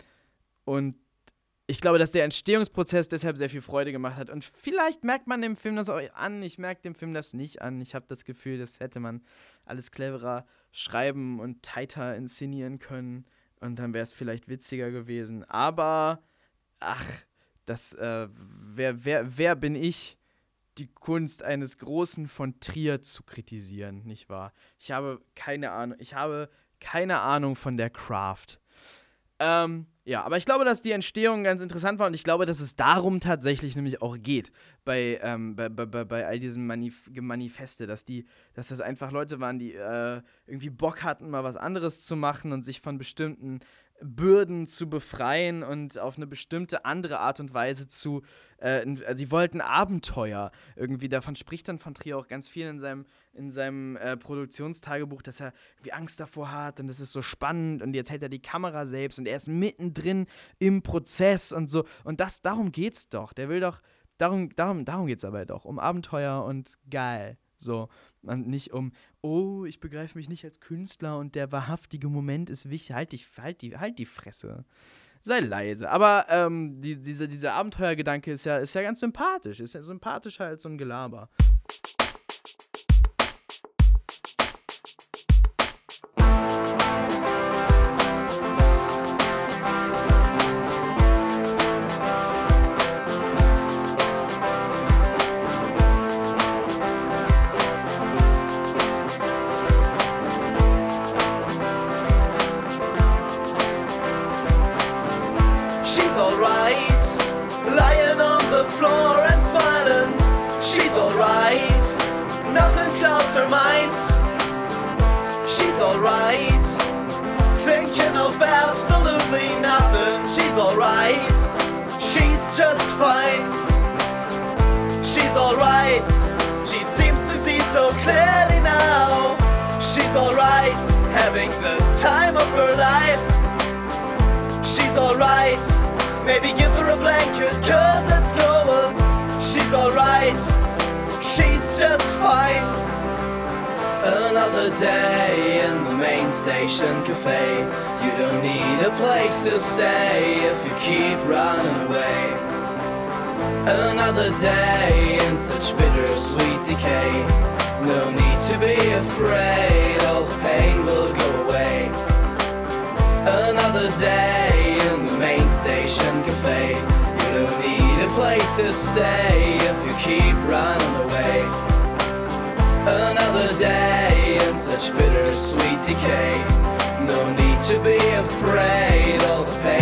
und ich glaube, dass der Entstehungsprozess deshalb sehr viel Freude gemacht hat. Und vielleicht merkt man dem Film das auch an. Ich merke dem Film das nicht an. Ich habe das Gefühl, das hätte man alles cleverer schreiben und tighter inszenieren können. Und dann wäre es vielleicht witziger gewesen. Aber, ach, das, äh, wer, wer, wer bin ich, die Kunst eines Großen von Trier zu kritisieren, nicht wahr? Ich habe keine Ahnung, ich habe keine Ahnung von der Craft. Ähm, ja, aber ich glaube, dass die Entstehung ganz interessant war und ich glaube, dass es darum tatsächlich nämlich auch geht bei, ähm, bei, bei, bei, all diesen Manif Manifeste, dass die, dass das einfach Leute waren, die äh, irgendwie Bock hatten, mal was anderes zu machen und sich von bestimmten Bürden zu befreien und auf eine bestimmte andere Art und Weise zu. Äh, sie wollten Abenteuer irgendwie. Davon spricht dann von Trier auch ganz viel in seinem, in seinem äh, Produktionstagebuch, dass er irgendwie Angst davor hat und es ist so spannend und jetzt hält er die Kamera selbst und er ist mittendrin im Prozess und so. Und das, darum geht's doch. Der will doch. Darum, darum, darum geht's aber doch. Um Abenteuer und geil. So. Und nicht um, oh, ich begreife mich nicht als Künstler und der wahrhaftige Moment ist wichtig. Halt die, halt die, halt die Fresse. Sei leise. Aber ähm, die, diese, dieser Abenteuergedanke ist ja, ist ja ganz sympathisch. Ist ja sympathischer als so ein Gelaber. her mind. She's alright. Thinking of absolutely nothing. She's alright. She's just fine. She's alright. She seems to see so clearly now. She's alright. Having the time of her life. She's alright. Maybe give her a blanket, cause it's cold. She's alright. She's just fine. Another day in the main station cafe. You don't need a place to stay if you keep running away. Another day in such bittersweet decay. No need to be afraid, all the pain will go away. Another day in the main station cafe. You don't need a place to stay if you keep running away. Another day in such bittersweet decay. No need to be afraid, all the pain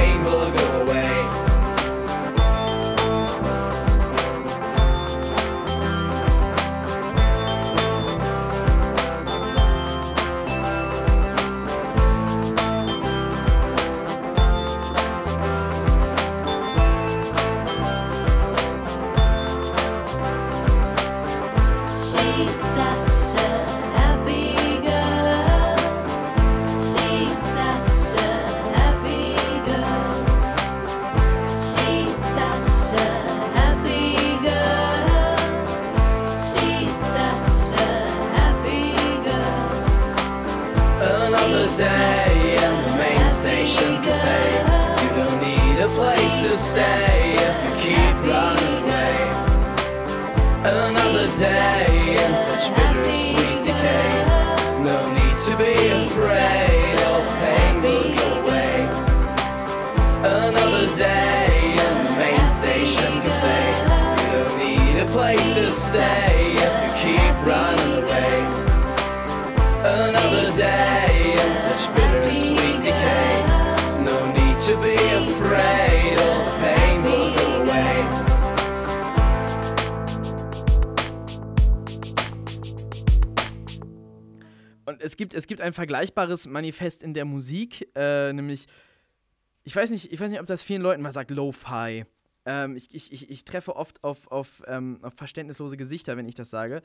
gibt, es gibt ein vergleichbares Manifest in der Musik, äh, nämlich, ich weiß nicht, ich weiß nicht, ob das vielen Leuten mal sagt, Lo-Fi. Ähm, ich, ich, ich, ich treffe oft auf, auf, ähm, auf verständnislose Gesichter, wenn ich das sage.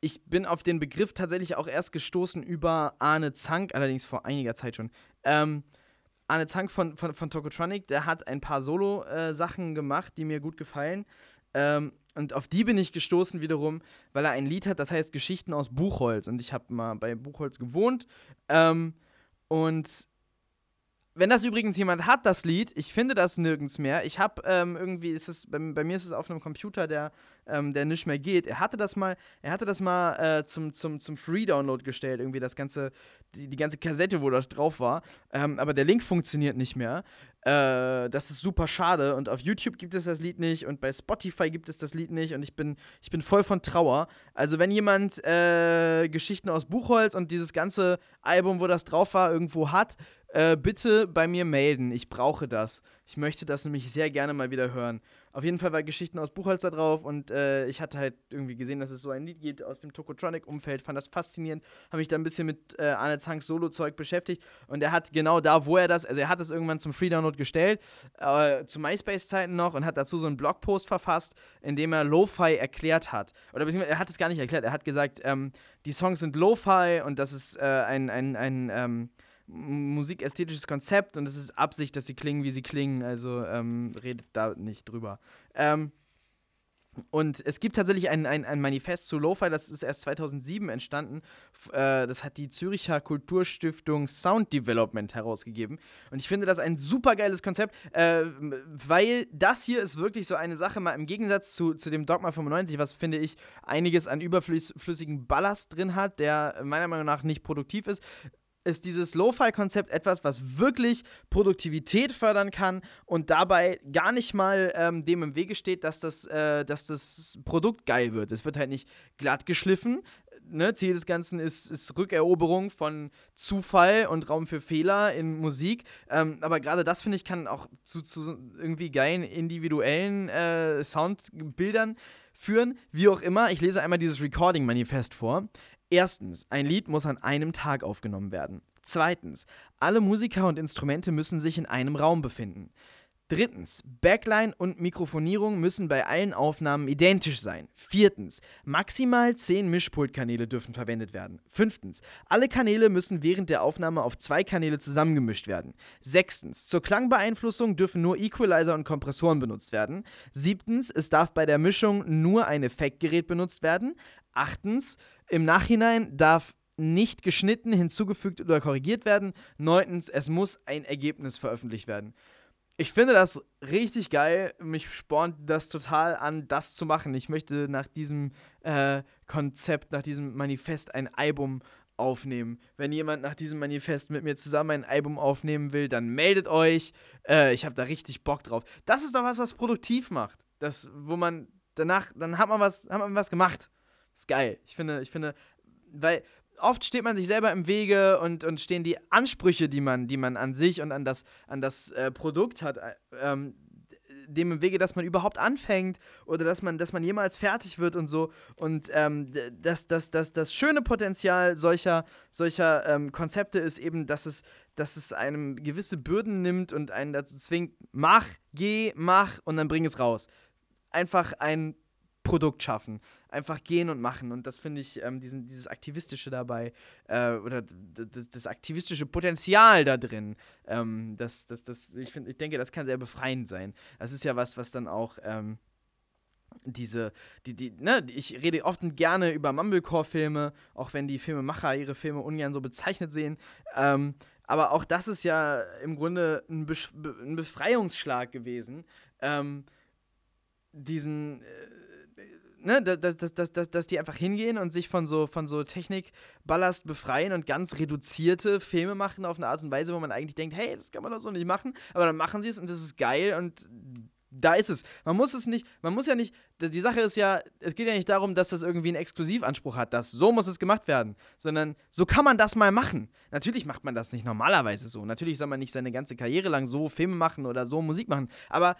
Ich bin auf den Begriff tatsächlich auch erst gestoßen über Arne Zank, allerdings vor einiger Zeit schon. Ähm, Arne Zank von, von, von Tokotronic, der hat ein paar Solo-Sachen gemacht, die mir gut gefallen. Ähm, und auf die bin ich gestoßen wiederum, weil er ein Lied hat, das heißt Geschichten aus Buchholz. Und ich habe mal bei Buchholz gewohnt. Ähm, und wenn das übrigens jemand hat, das Lied, ich finde das nirgends mehr. Ich habe ähm, irgendwie, ist es, bei, bei mir ist es auf einem Computer, der, ähm, der nicht mehr geht. Er hatte das mal, er hatte das mal äh, zum, zum, zum Free-Download gestellt, irgendwie das ganze, die, die ganze Kassette, wo das drauf war. Ähm, aber der Link funktioniert nicht mehr. Äh, das ist super schade. Und auf YouTube gibt es das Lied nicht und bei Spotify gibt es das Lied nicht. Und ich bin, ich bin voll von Trauer. Also, wenn jemand äh, Geschichten aus Buchholz und dieses ganze Album, wo das drauf war, irgendwo hat, äh, bitte bei mir melden. Ich brauche das. Ich möchte das nämlich sehr gerne mal wieder hören. Auf jeden Fall war Geschichten aus Buchholz da drauf und äh, ich hatte halt irgendwie gesehen, dass es so ein Lied gibt aus dem Tokotronic-Umfeld, fand das faszinierend, habe mich da ein bisschen mit äh, Arne Zanks Solo-Zeug beschäftigt und er hat genau da, wo er das, also er hat es irgendwann zum Free-Download gestellt, äh, zu MySpace-Zeiten noch und hat dazu so einen Blogpost verfasst, in dem er Lo-Fi erklärt hat. Oder beziehungsweise er hat es gar nicht erklärt, er hat gesagt, ähm, die Songs sind Lo-Fi und das ist äh, ein, ein, ein ähm, musikästhetisches Konzept und es ist Absicht, dass sie klingen, wie sie klingen. Also ähm, redet da nicht drüber. Ähm, und es gibt tatsächlich ein, ein, ein Manifest zu Lo-Fi, das ist erst 2007 entstanden. Äh, das hat die Züricher Kulturstiftung Sound Development herausgegeben. Und ich finde das ein super geiles Konzept, äh, weil das hier ist wirklich so eine Sache, mal im Gegensatz zu, zu dem Dogma 95, was finde ich einiges an überflüssigen Ballast drin hat, der meiner Meinung nach nicht produktiv ist ist dieses Lo-Fi-Konzept etwas, was wirklich Produktivität fördern kann und dabei gar nicht mal ähm, dem im Wege steht, dass das, äh, dass das Produkt geil wird. Es wird halt nicht glatt geschliffen. Ne? Ziel des Ganzen ist, ist Rückeroberung von Zufall und Raum für Fehler in Musik. Ähm, aber gerade das, finde ich, kann auch zu, zu irgendwie geilen individuellen äh, Soundbildern führen. Wie auch immer, ich lese einmal dieses Recording-Manifest vor. Erstens, ein Lied muss an einem Tag aufgenommen werden. Zweitens, alle Musiker und Instrumente müssen sich in einem Raum befinden. Drittens, Backline und Mikrofonierung müssen bei allen Aufnahmen identisch sein. Viertens, maximal 10 Mischpultkanäle dürfen verwendet werden. Fünftens, alle Kanäle müssen während der Aufnahme auf zwei Kanäle zusammengemischt werden. Sechstens, zur Klangbeeinflussung dürfen nur Equalizer und Kompressoren benutzt werden. Siebtens, es darf bei der Mischung nur ein Effektgerät benutzt werden. Achtens, im Nachhinein darf nicht geschnitten, hinzugefügt oder korrigiert werden. Neuntens, es muss ein Ergebnis veröffentlicht werden. Ich finde das richtig geil. Mich spornt das total an, das zu machen. Ich möchte nach diesem äh, Konzept, nach diesem Manifest ein Album aufnehmen. Wenn jemand nach diesem Manifest mit mir zusammen ein Album aufnehmen will, dann meldet euch. Äh, ich habe da richtig Bock drauf. Das ist doch was, was produktiv macht. Das, wo man danach, dann hat man was, hat man was gemacht. Ist geil. Ich finde, ich finde, weil oft steht man sich selber im Wege und, und stehen die Ansprüche, die man, die man an sich und an das, an das äh, Produkt hat, äh, ähm, dem im Wege, dass man überhaupt anfängt oder dass man, dass man jemals fertig wird und so. Und ähm, das, das, das, das schöne Potenzial solcher, solcher ähm, Konzepte ist eben, dass es, dass es einem gewisse Bürden nimmt und einen dazu zwingt, mach, geh, mach und dann bring es raus. Einfach ein Produkt schaffen. Einfach gehen und machen. Und das finde ich, ähm, diesen, dieses Aktivistische dabei, äh, oder das, aktivistische Potenzial da drin, ähm, das, das, das, ich, find, ich denke, das kann sehr befreiend sein. Das ist ja was, was dann auch. Ähm, diese, die, die, ne, ich rede oft und gerne über Mumblecore-Filme, auch wenn die Filmemacher ihre Filme ungern so bezeichnet sehen. Ähm, aber auch das ist ja im Grunde ein, be ein Befreiungsschlag gewesen. Ähm, diesen, äh, ne, dass, dass, dass, dass, dass die einfach hingehen und sich von so, von so Technikballast befreien und ganz reduzierte Filme machen auf eine Art und Weise, wo man eigentlich denkt, hey, das kann man doch so nicht machen, aber dann machen sie es und das ist geil und da ist es. Man muss es nicht, man muss ja nicht, die Sache ist ja, es geht ja nicht darum, dass das irgendwie einen Exklusivanspruch hat, dass so muss es gemacht werden, sondern so kann man das mal machen. Natürlich macht man das nicht normalerweise so. Natürlich soll man nicht seine ganze Karriere lang so Filme machen oder so Musik machen, aber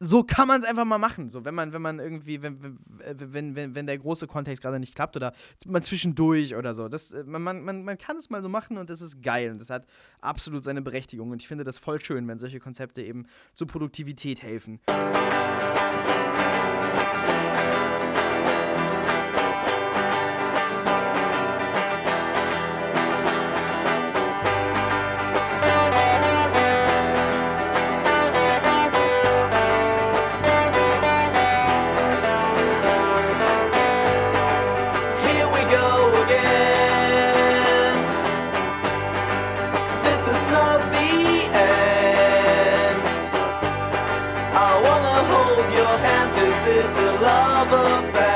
so kann man es einfach mal machen. So, wenn man, wenn man irgendwie, wenn, wenn, wenn, wenn, der große Kontext gerade nicht klappt oder mal zwischendurch oder so. Das, äh, man, man, man, man kann es mal so machen und das ist geil und das hat absolut seine Berechtigung. Und ich finde das voll schön, wenn solche Konzepte eben zur Produktivität helfen. Here is a love affair.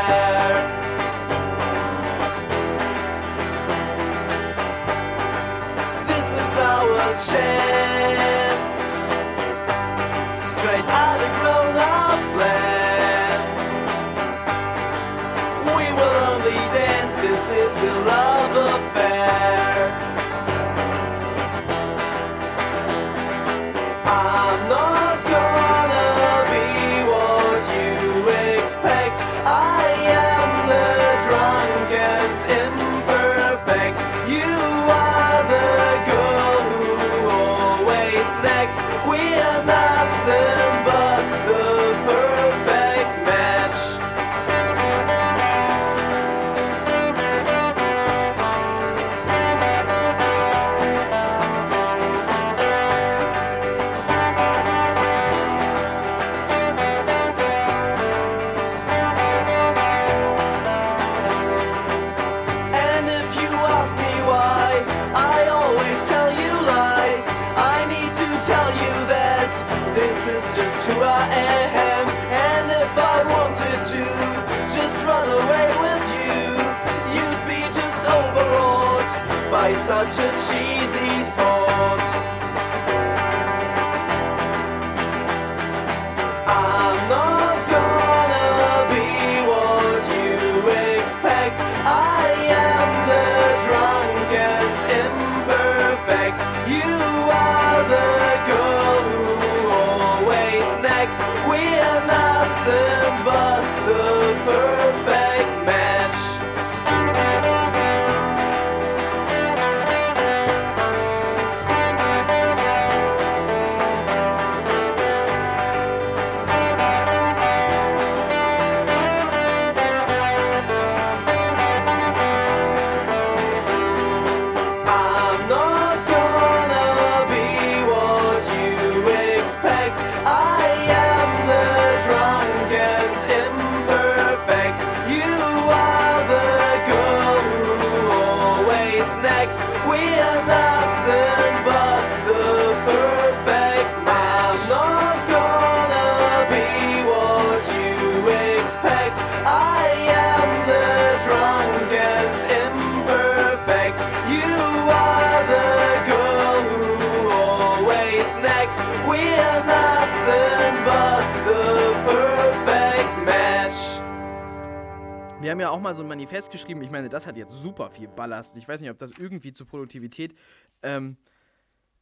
Haben ja auch mal so ein Manifest geschrieben. Ich meine, das hat jetzt super viel Ballast. Ich weiß nicht, ob das irgendwie zur Produktivität ähm,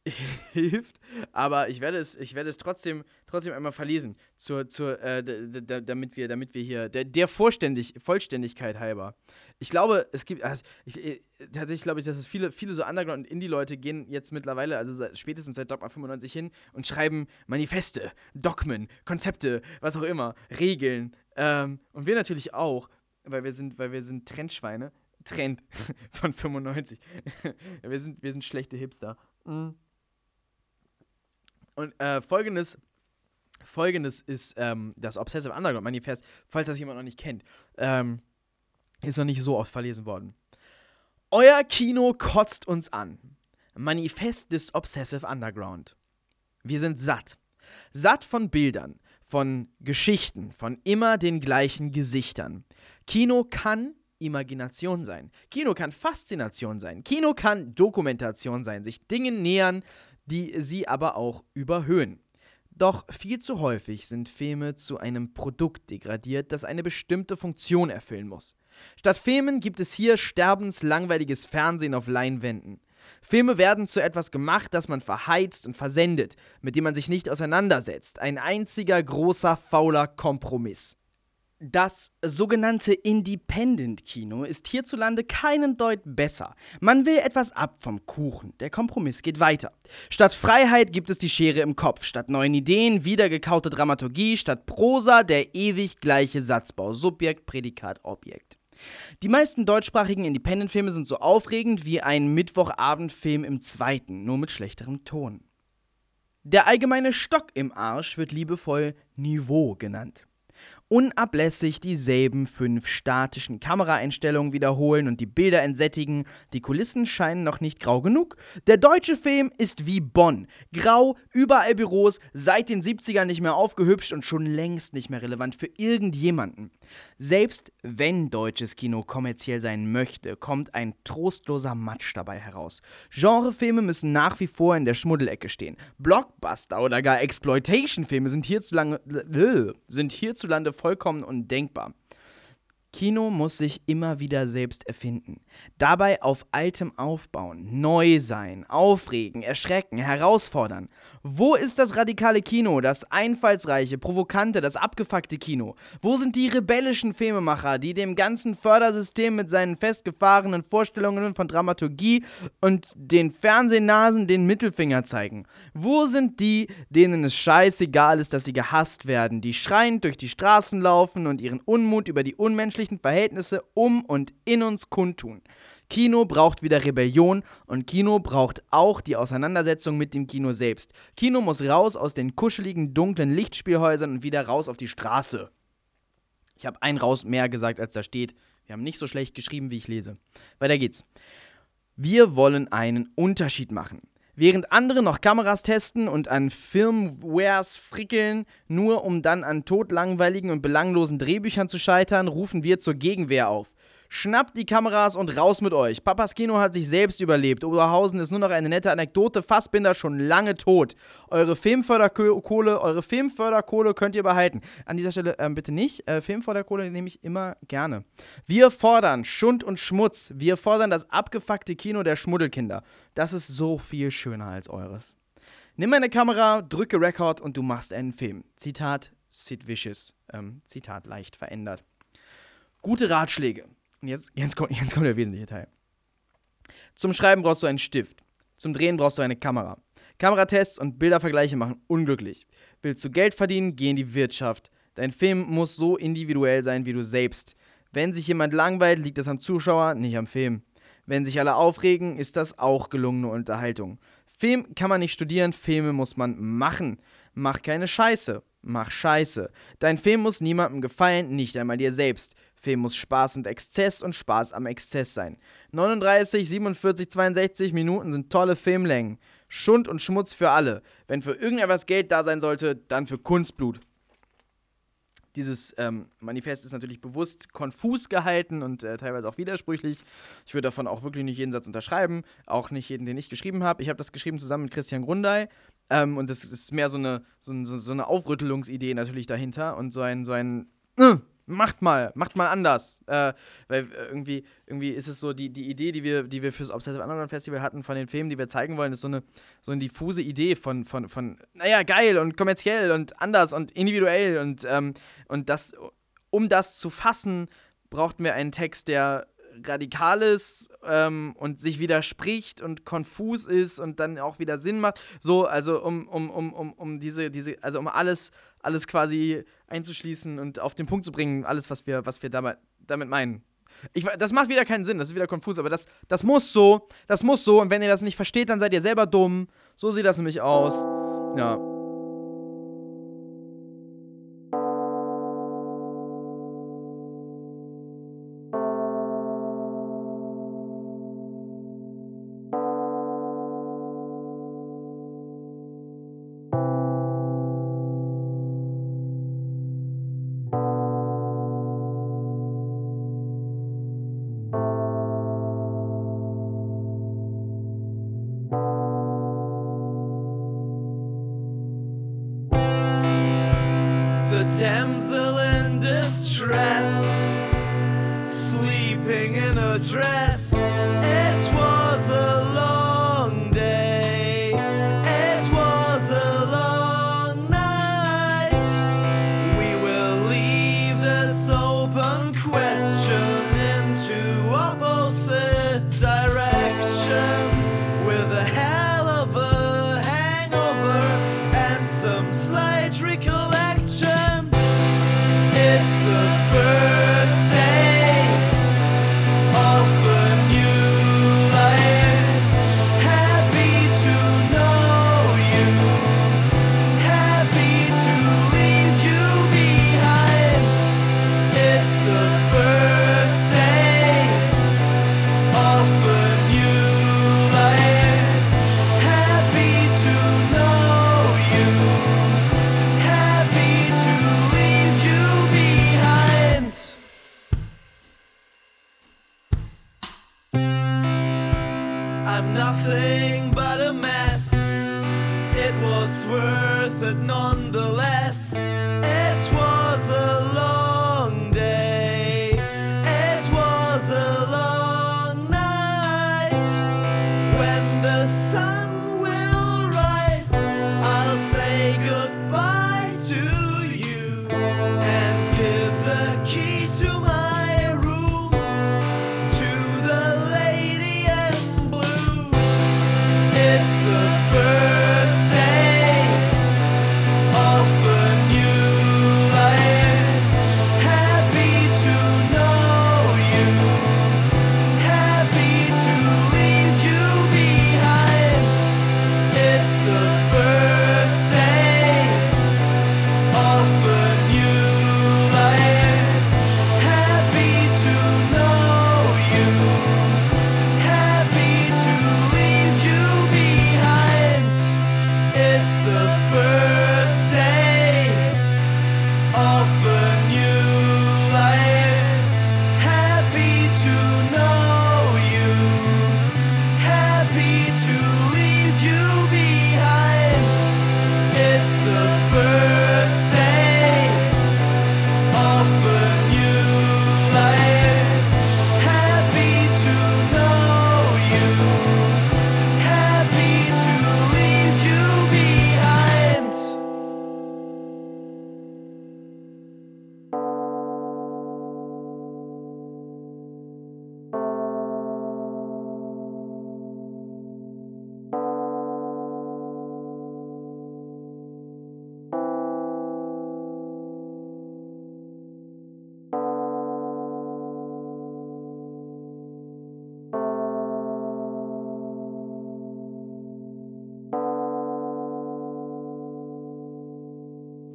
*laughs* hilft, aber ich werde es, ich werde es trotzdem, trotzdem einmal verlesen, zur, zur, äh, damit wir, damit wir hier der, der Vollständig, Vollständigkeit halber. Ich glaube, es gibt, also ich, äh, tatsächlich glaube ich, dass es viele, viele so Underground- und Indie-Leute gehen jetzt mittlerweile, also seit, spätestens seit Dogma 95 hin und schreiben Manifeste, Dogmen, Konzepte, was auch immer, Regeln. Ähm, und wir natürlich auch, weil wir sind, weil wir sind Trendschweine. Trend *laughs* von 95. *laughs* wir, sind, wir sind schlechte Hipster. Mm. Und äh, folgendes, folgendes ist ähm, das Obsessive Underground Manifest, falls das jemand noch nicht kennt. Ähm, ist noch nicht so oft verlesen worden. Euer Kino kotzt uns an. Manifest des Obsessive Underground. Wir sind satt. Satt von Bildern, von Geschichten, von immer den gleichen Gesichtern. Kino kann Imagination sein. Kino kann Faszination sein. Kino kann Dokumentation sein, sich Dingen nähern, die sie aber auch überhöhen. Doch viel zu häufig sind Filme zu einem Produkt degradiert, das eine bestimmte Funktion erfüllen muss. Statt Filmen gibt es hier sterbenslangweiliges Fernsehen auf Leinwänden. Filme werden zu etwas gemacht, das man verheizt und versendet, mit dem man sich nicht auseinandersetzt. Ein einziger großer fauler Kompromiss. Das sogenannte Independent-Kino ist hierzulande keinen Deut besser. Man will etwas ab vom Kuchen. Der Kompromiss geht weiter. Statt Freiheit gibt es die Schere im Kopf. Statt neuen Ideen wiedergekaute Dramaturgie. Statt Prosa der ewig gleiche Satzbau. Subjekt, Prädikat, Objekt. Die meisten deutschsprachigen Independent-Filme sind so aufregend wie ein Mittwochabendfilm im zweiten, nur mit schlechterem Ton. Der allgemeine Stock im Arsch wird liebevoll Niveau genannt unablässig dieselben fünf statischen Kameraeinstellungen wiederholen und die Bilder entsättigen. Die Kulissen scheinen noch nicht grau genug. Der deutsche Film ist wie Bonn. Grau, überall Büros, seit den 70ern nicht mehr aufgehübscht und schon längst nicht mehr relevant für irgendjemanden. Selbst wenn deutsches Kino kommerziell sein möchte, kommt ein trostloser Matsch dabei heraus. Genrefilme müssen nach wie vor in der Schmuddelecke stehen. Blockbuster oder gar Exploitation-Filme sind hierzulande, sind hierzulande vollkommen undenkbar. Kino muss sich immer wieder selbst erfinden. Dabei auf altem aufbauen, neu sein, aufregen, erschrecken, herausfordern. Wo ist das radikale Kino, das einfallsreiche, provokante, das abgefuckte Kino? Wo sind die rebellischen Filmemacher, die dem ganzen Fördersystem mit seinen festgefahrenen Vorstellungen von Dramaturgie und den Fernsehnasen den Mittelfinger zeigen? Wo sind die, denen es scheißegal ist, dass sie gehasst werden, die schreiend durch die Straßen laufen und ihren Unmut über die unmenschlichen Verhältnisse um und in uns kundtun? Kino braucht wieder Rebellion und Kino braucht auch die Auseinandersetzung mit dem Kino selbst. Kino muss raus aus den kuscheligen, dunklen Lichtspielhäusern und wieder raus auf die Straße. Ich habe ein raus mehr gesagt, als da steht. Wir haben nicht so schlecht geschrieben, wie ich lese. Weiter geht's. Wir wollen einen Unterschied machen. Während andere noch Kameras testen und an Firmwares frickeln, nur um dann an todlangweiligen und belanglosen Drehbüchern zu scheitern, rufen wir zur Gegenwehr auf. Schnappt die Kameras und raus mit euch. Papas Kino hat sich selbst überlebt. Oberhausen ist nur noch eine nette Anekdote. Fassbinder schon lange tot. Eure Filmförderkohle, eure Filmförderkohle könnt ihr behalten. An dieser Stelle ähm, bitte nicht. Äh, Filmförderkohle nehme ich immer gerne. Wir fordern Schund und Schmutz. Wir fordern das abgefuckte Kino der Schmuddelkinder. Das ist so viel schöner als eures. Nimm eine Kamera, drücke Record und du machst einen Film. Zitat Sid Vicious. Ähm, Zitat leicht verändert. Gute Ratschläge. Und jetzt, jetzt, kommt, jetzt kommt der wesentliche Teil. Zum Schreiben brauchst du einen Stift. Zum Drehen brauchst du eine Kamera. Kameratests und Bildervergleiche machen unglücklich. Willst du Geld verdienen, geh in die Wirtschaft. Dein Film muss so individuell sein wie du selbst. Wenn sich jemand langweilt, liegt das am Zuschauer, nicht am Film. Wenn sich alle aufregen, ist das auch gelungene Unterhaltung. Film kann man nicht studieren, Filme muss man machen. Mach keine Scheiße. Mach Scheiße. Dein Film muss niemandem gefallen, nicht einmal dir selbst. Film muss Spaß und Exzess und Spaß am Exzess sein. 39, 47, 62 Minuten sind tolle Filmlängen. Schund und Schmutz für alle. Wenn für irgendetwas Geld da sein sollte, dann für Kunstblut. Dieses ähm, Manifest ist natürlich bewusst konfus gehalten und äh, teilweise auch widersprüchlich. Ich würde davon auch wirklich nicht jeden Satz unterschreiben, auch nicht jeden, den ich geschrieben habe. Ich habe das geschrieben zusammen mit Christian Grundei ähm, und das ist mehr so eine, so, so, so eine Aufrüttelungsidee natürlich dahinter und so ein, so ein äh, Macht mal, macht mal anders. Äh, weil äh, irgendwie, irgendwie ist es so, die, die Idee, die wir, die wir fürs Obsessive Underground Festival hatten, von den Filmen, die wir zeigen wollen, ist so eine, so eine diffuse Idee von, von, von, naja, geil und kommerziell und anders und individuell und, ähm, und das, um das zu fassen, brauchten wir einen Text, der radikal ist ähm, und sich widerspricht und konfus ist und dann auch wieder Sinn macht. So, also um, um, um, um, um diese, diese, also um alles, alles quasi einzuschließen und auf den Punkt zu bringen, alles, was wir, was wir damit, damit meinen. Ich, das macht wieder keinen Sinn, das ist wieder konfus, aber das, das muss so, das muss so und wenn ihr das nicht versteht, dann seid ihr selber dumm. So sieht das nämlich aus. Ja. It was worth it nonetheless. It was a long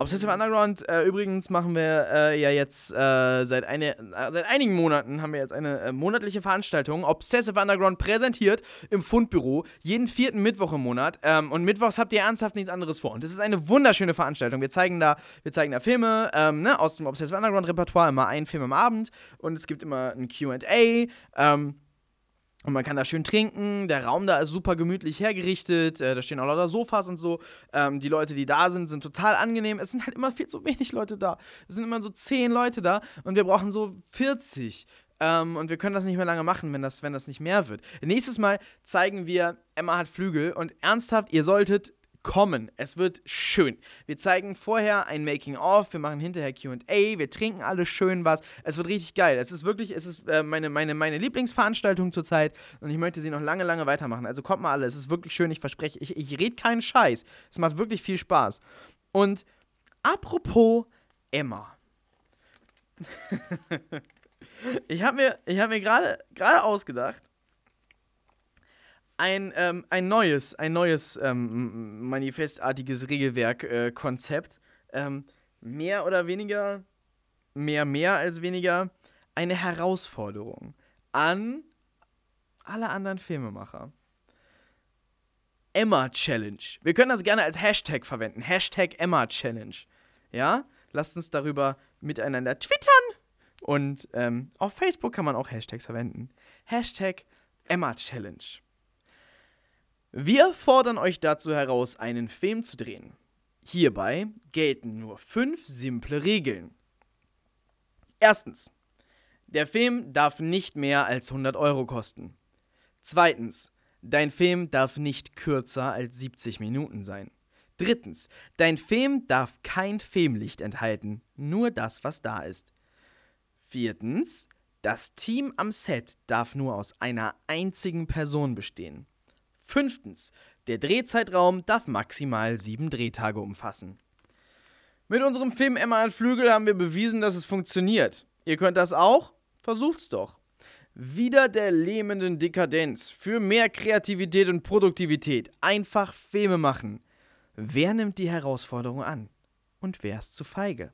Obsessive Underground, äh, übrigens machen wir äh, ja jetzt äh, seit, eine, äh, seit einigen Monaten haben wir jetzt eine äh, monatliche Veranstaltung. Obsessive Underground präsentiert im Fundbüro jeden vierten Mittwoch im Monat. Ähm, und mittwochs habt ihr ernsthaft nichts anderes vor. Und das ist eine wunderschöne Veranstaltung. Wir zeigen da, wir zeigen da Filme ähm, ne, aus dem Obsessive Underground Repertoire, immer einen Film am Abend. Und es gibt immer ein QA. Ähm, Und man kann da schön trinken, der Raum da ist super gemütlich hergerichtet, äh, da stehen auch lauter Sofas und so. Ähm, die Leute, die da sind, sind total angenehm. Es sind halt immer viel zu wenig Leute da. Es sind immer so 10 Leute da und wir brauchen so 40. Ähm, und wir können das nicht mehr lange machen, wenn das, wenn das nicht mehr wird. Nächstes Mal zeigen wir Emma hat Flügel und ernsthaft, ihr solltet kommen. Es wird schön. Wir zeigen vorher ein Making-of, wir machen hinterher QA, wir trinken alle schön was. Es wird richtig geil. Es ist wirklich, es ist äh, meine, meine, meine Lieblingsveranstaltung zurzeit und ich möchte sie noch lange, lange weitermachen. Also kommt mal alle, es ist wirklich schön, ich verspreche, ich, ich rede keinen Scheiß. Es macht wirklich viel Spaß. Und apropos Emma. *laughs* ich habe mir, hab mir gerade ausgedacht, ein, ähm, ein neues, ein neues ähm, manifestartiges Regelwerk-Konzept. ähm, mehr oder weniger, mehr, mehr als weniger, eine Herausforderung an alle anderen Filmemacher. Emma Challenge. Wir können das gerne als Hashtag verwenden. Hashtag Emma Challenge. Ja? Lasst uns darüber miteinander twittern. Und ähm, auf Facebook kann man auch Hashtags verwenden. Hashtag Emma Challenge. Wir fordern euch dazu heraus, einen Film zu drehen. Hierbei gelten nur fünf simple Regeln. Erstens. Der Film darf nicht mehr als 100 Euro kosten. Zweitens. Dein Film darf nicht kürzer als 70 Minuten sein. Drittens. Dein Film darf kein Filmlicht enthalten, nur das, was da ist. Viertens. Das Team am Set darf nur aus einer einzigen Person bestehen. Fünftens. Der Drehzeitraum darf maximal sieben Drehtage umfassen. Mit unserem Film Emma hat Flügel haben wir bewiesen, dass es funktioniert. Ihr könnt das auch? Versucht's doch. Wieder der lähmenden Dekadenz. Für mehr Kreativität und Produktivität. Einfach Filme machen. Wer nimmt die Herausforderung an? Und wer ist zu feige?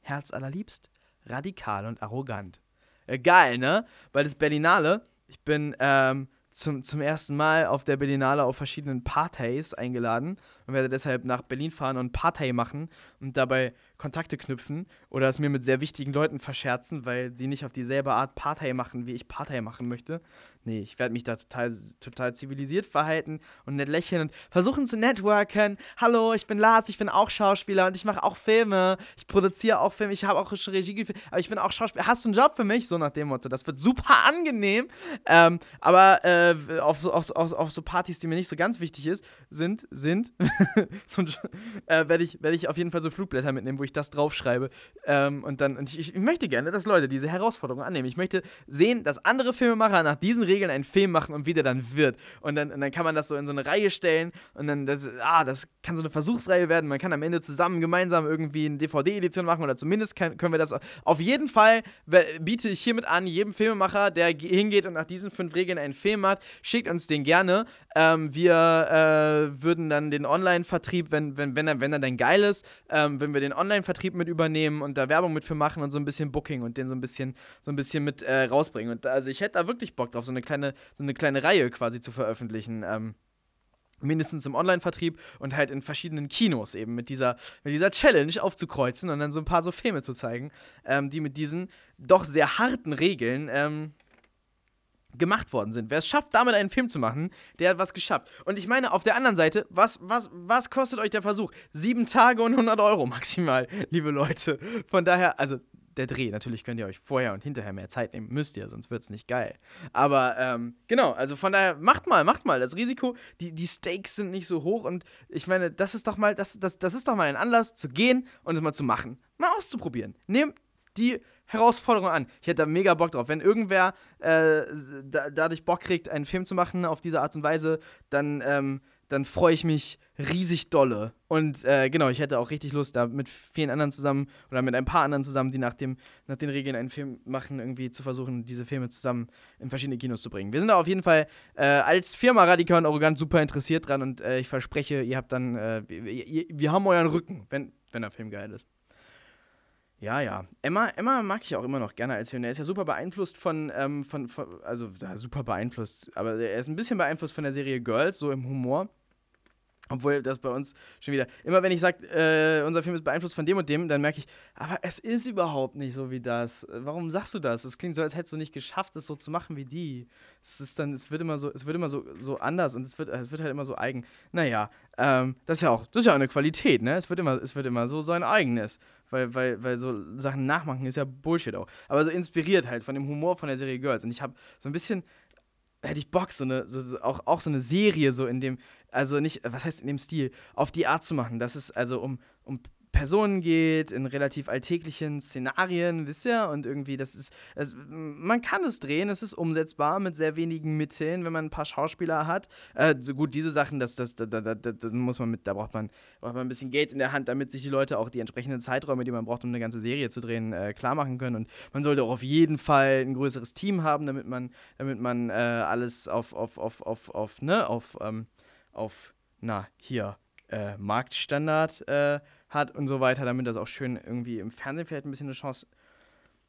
Herz allerliebst, radikal und arrogant. Äh, geil, ne? Weil das Berlinale, ich bin ähm, zum, zum ersten Mal auf der Berlinale auf verschiedenen Partys eingeladen und werde deshalb nach Berlin fahren und Partei machen und dabei Kontakte knüpfen oder es mir mit sehr wichtigen Leuten verscherzen, weil sie nicht auf dieselbe Art Partei machen, wie ich Partei machen möchte. Nee, ich werde mich da total, total zivilisiert verhalten und nett lächeln und versuchen zu networken. Hallo, ich bin Lars, ich bin auch Schauspieler und ich mache auch Filme. Ich produziere auch Filme, ich habe auch Regie geführt, aber ich bin auch Schauspieler. Hast du einen Job für mich? So nach dem Motto. Das wird super *laughs* angenehm. Ähm, aber äh, auf, so, auf, auf, auf so Partys, die mir nicht so ganz wichtig ist, sind, sind, *laughs* so äh, werde ich, werd ich auf jeden Fall so Flugblätter mitnehmen, wo ich das draufschreibe. Ähm, und dann, und ich, ich möchte gerne, dass Leute diese Herausforderung annehmen. Ich möchte sehen, dass andere Filmemacher nach diesen Regeln einen Film machen und wie der dann wird. Und dann, und dann kann man das so in so eine Reihe stellen und dann, das, ah, das kann so eine Versuchsreihe werden. Man kann am Ende zusammen gemeinsam irgendwie eine DVD-Edition machen oder zumindest kann, können wir das. Auf jeden Fall biete ich hiermit an, jedem Filmemacher, der ge- hingeht und nach diesen fünf Regeln einen Film macht, schickt uns den gerne. Ähm, wir äh, würden dann den Online-Vertrieb, wenn, wenn, wenn, er, wenn er dann geil ist, ähm, wenn wir den Online-Vertrieb mit übernehmen und da Werbung mit für machen und so ein bisschen Booking und den so ein bisschen, so ein bisschen mit äh, rausbringen. Und also ich hätte da wirklich Bock drauf, so eine kleine, so eine kleine Reihe quasi zu veröffentlichen. Ähm, mindestens im Online-Vertrieb und halt in verschiedenen Kinos eben mit dieser, mit dieser Challenge aufzukreuzen und dann so ein paar so Filme zu zeigen, ähm, die mit diesen doch sehr harten Regeln ähm, gemacht worden sind. Wer es schafft, damit einen Film zu machen, der hat was geschafft. Und ich meine, auf der anderen Seite, was, was, was kostet euch der Versuch? Sieben Tage und 100 Euro maximal, *laughs* liebe Leute. Von daher, also der Dreh, natürlich könnt ihr euch vorher und hinterher mehr Zeit nehmen, müsst ihr, sonst wird es nicht geil. Aber ähm, genau, also von daher, macht mal, macht mal. Das Risiko, die, die Stakes sind nicht so hoch und ich meine, das ist doch mal, das, das, das ist doch mal ein Anlass zu gehen und es mal zu machen. Mal auszuprobieren. Nehmt die Herausforderung an. Ich hätte da mega Bock drauf. Wenn irgendwer äh, da, dadurch Bock kriegt, einen Film zu machen auf diese Art und Weise, dann, ähm, dann freue ich mich riesig dolle. Und äh, genau, ich hätte auch richtig Lust, da mit vielen anderen zusammen oder mit ein paar anderen zusammen, die nach, dem, nach den Regeln einen Film machen, irgendwie zu versuchen, diese Filme zusammen in verschiedene Kinos zu bringen. Wir sind da auf jeden Fall äh, als Firma Radikal und Arrogant super interessiert dran und äh, ich verspreche, ihr habt dann, äh, wir, wir, wir haben euren Rücken, wenn, wenn der Film geil ist. Ja, ja. Emma, Emma mag ich auch immer noch gerne als Film. Er ist ja super beeinflusst von, ähm, von, von also ja, super beeinflusst, aber er ist ein bisschen beeinflusst von der Serie Girls, so im Humor. Obwohl das bei uns schon wieder. Immer wenn ich sage, äh, unser Film ist beeinflusst von dem und dem, dann merke ich, aber es ist überhaupt nicht so wie das. Warum sagst du das? Es klingt so, als hättest du nicht geschafft, es so zu machen wie die. Es ist dann, es wird immer so, es wird immer so, so anders und es wird, es wird halt immer so eigen. Naja, ähm, das ist ja auch, das ist ja auch eine Qualität, ne? Es wird immer, es wird immer so sein eigenes. Weil, weil, weil so Sachen nachmachen ist ja Bullshit auch. Aber so inspiriert halt von dem Humor von der Serie Girls. Und ich habe so ein bisschen hätte ich Bock, so eine, so, so, auch, auch so eine Serie, so in dem, also nicht, was heißt in dem Stil, auf die Art zu machen, dass es also um, um Personen geht, in relativ alltäglichen Szenarien, wisst ihr? Und irgendwie, das ist, das, man kann es drehen, es ist umsetzbar mit sehr wenigen Mitteln, wenn man ein paar Schauspieler hat. Äh, so gut, diese Sachen, das, das, da, da, da, da muss man mit, da braucht man, braucht man ein bisschen Geld in der Hand, damit sich die Leute auch die entsprechenden Zeiträume, die man braucht, um eine ganze Serie zu drehen, äh, klar machen können. Und man sollte auch auf jeden Fall ein größeres Team haben, damit man, damit man äh, alles auf, auf, auf, auf, auf, ne, auf, ähm, auf, na, hier, äh, Marktstandard äh, hat und so weiter, damit das auch schön irgendwie im Fernsehen vielleicht ein bisschen eine Chance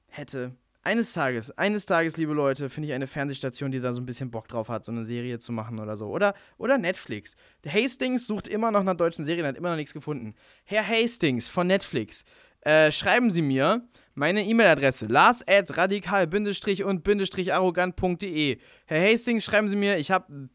hätte. Eines Tages, eines Tages, liebe Leute, finde ich eine Fernsehstation, die da so ein bisschen Bock drauf hat, so eine Serie zu machen oder so. Oder, oder Netflix. Der Hastings sucht immer noch nach deutschen Serien, hat immer noch nichts gefunden. Herr Hastings von Netflix, äh, schreiben Sie mir meine E-Mail-Adresse lars at radikal-und-arrogant.de. Herr Hastings, schreiben Sie mir, ich habe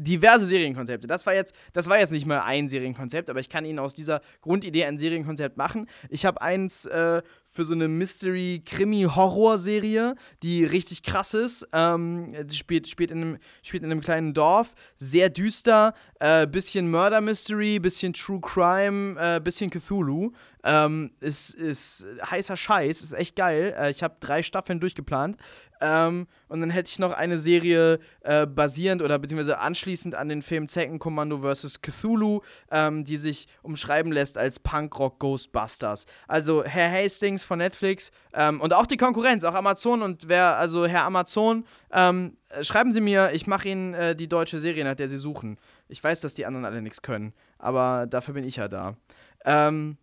diverse Serienkonzepte. Das war jetzt, das war jetzt nicht mal ein Serienkonzept, aber ich kann Ihnen aus dieser Grundidee ein Serienkonzept machen. Ich habe eins äh, für so eine Mystery-Krimi-Horror-Serie, die richtig krass ist. Ähm, die spielt, spielt, in einem, spielt in einem kleinen Dorf, sehr düster, äh, bisschen Murder-Mystery, bisschen True Crime, äh, bisschen Cthulhu. Ähm, ist, ist heißer Scheiß, ist echt geil. Äh, ich habe drei Staffeln durchgeplant. Ähm, und dann hätte ich noch eine Serie äh, basierend oder beziehungsweise anschließend an den Film Zeckenkommando vs. Cthulhu, ähm, die sich umschreiben lässt als Punkrock Ghostbusters. Also Herr Hastings von Netflix ähm, und auch die Konkurrenz, auch Amazon und wer, also Herr Amazon, ähm, äh, schreiben Sie mir, ich mache Ihnen äh, die deutsche Serie, nach der Sie suchen. Ich weiß, dass die anderen alle nichts können, aber dafür bin ich ja da. Ähm,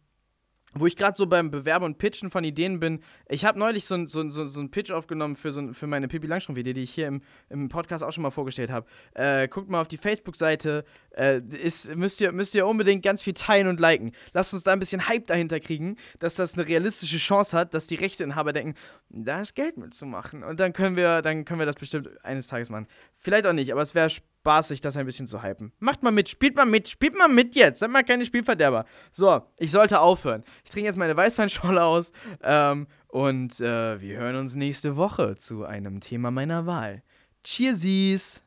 wo ich gerade so beim Bewerben und Pitchen von Ideen bin, ich habe neulich so, so, so, so einen Pitch aufgenommen für, so, für meine Pippi Langstrumpf-Idee, die ich hier im, im Podcast auch schon mal vorgestellt habe. Äh, guckt mal auf die Facebook-Seite, äh, ist, müsst, ihr, müsst ihr unbedingt ganz viel teilen und liken. Lasst uns da ein bisschen Hype dahinter kriegen, dass das eine realistische Chance hat, dass die Rechteinhaber denken, da ist Geld mitzumachen. Und dann können wir, dann können wir das bestimmt eines Tages machen. Vielleicht auch nicht, aber es wäre spaßig, das ein bisschen zu hypen. Macht mal mit, spielt mal mit, spielt mal mit jetzt. Seid mal keine Spielverderber. So, ich sollte aufhören. Ich trinke jetzt meine Weißweinschorle aus ähm, und äh, wir hören uns nächste Woche zu einem Thema meiner Wahl. Cheersies!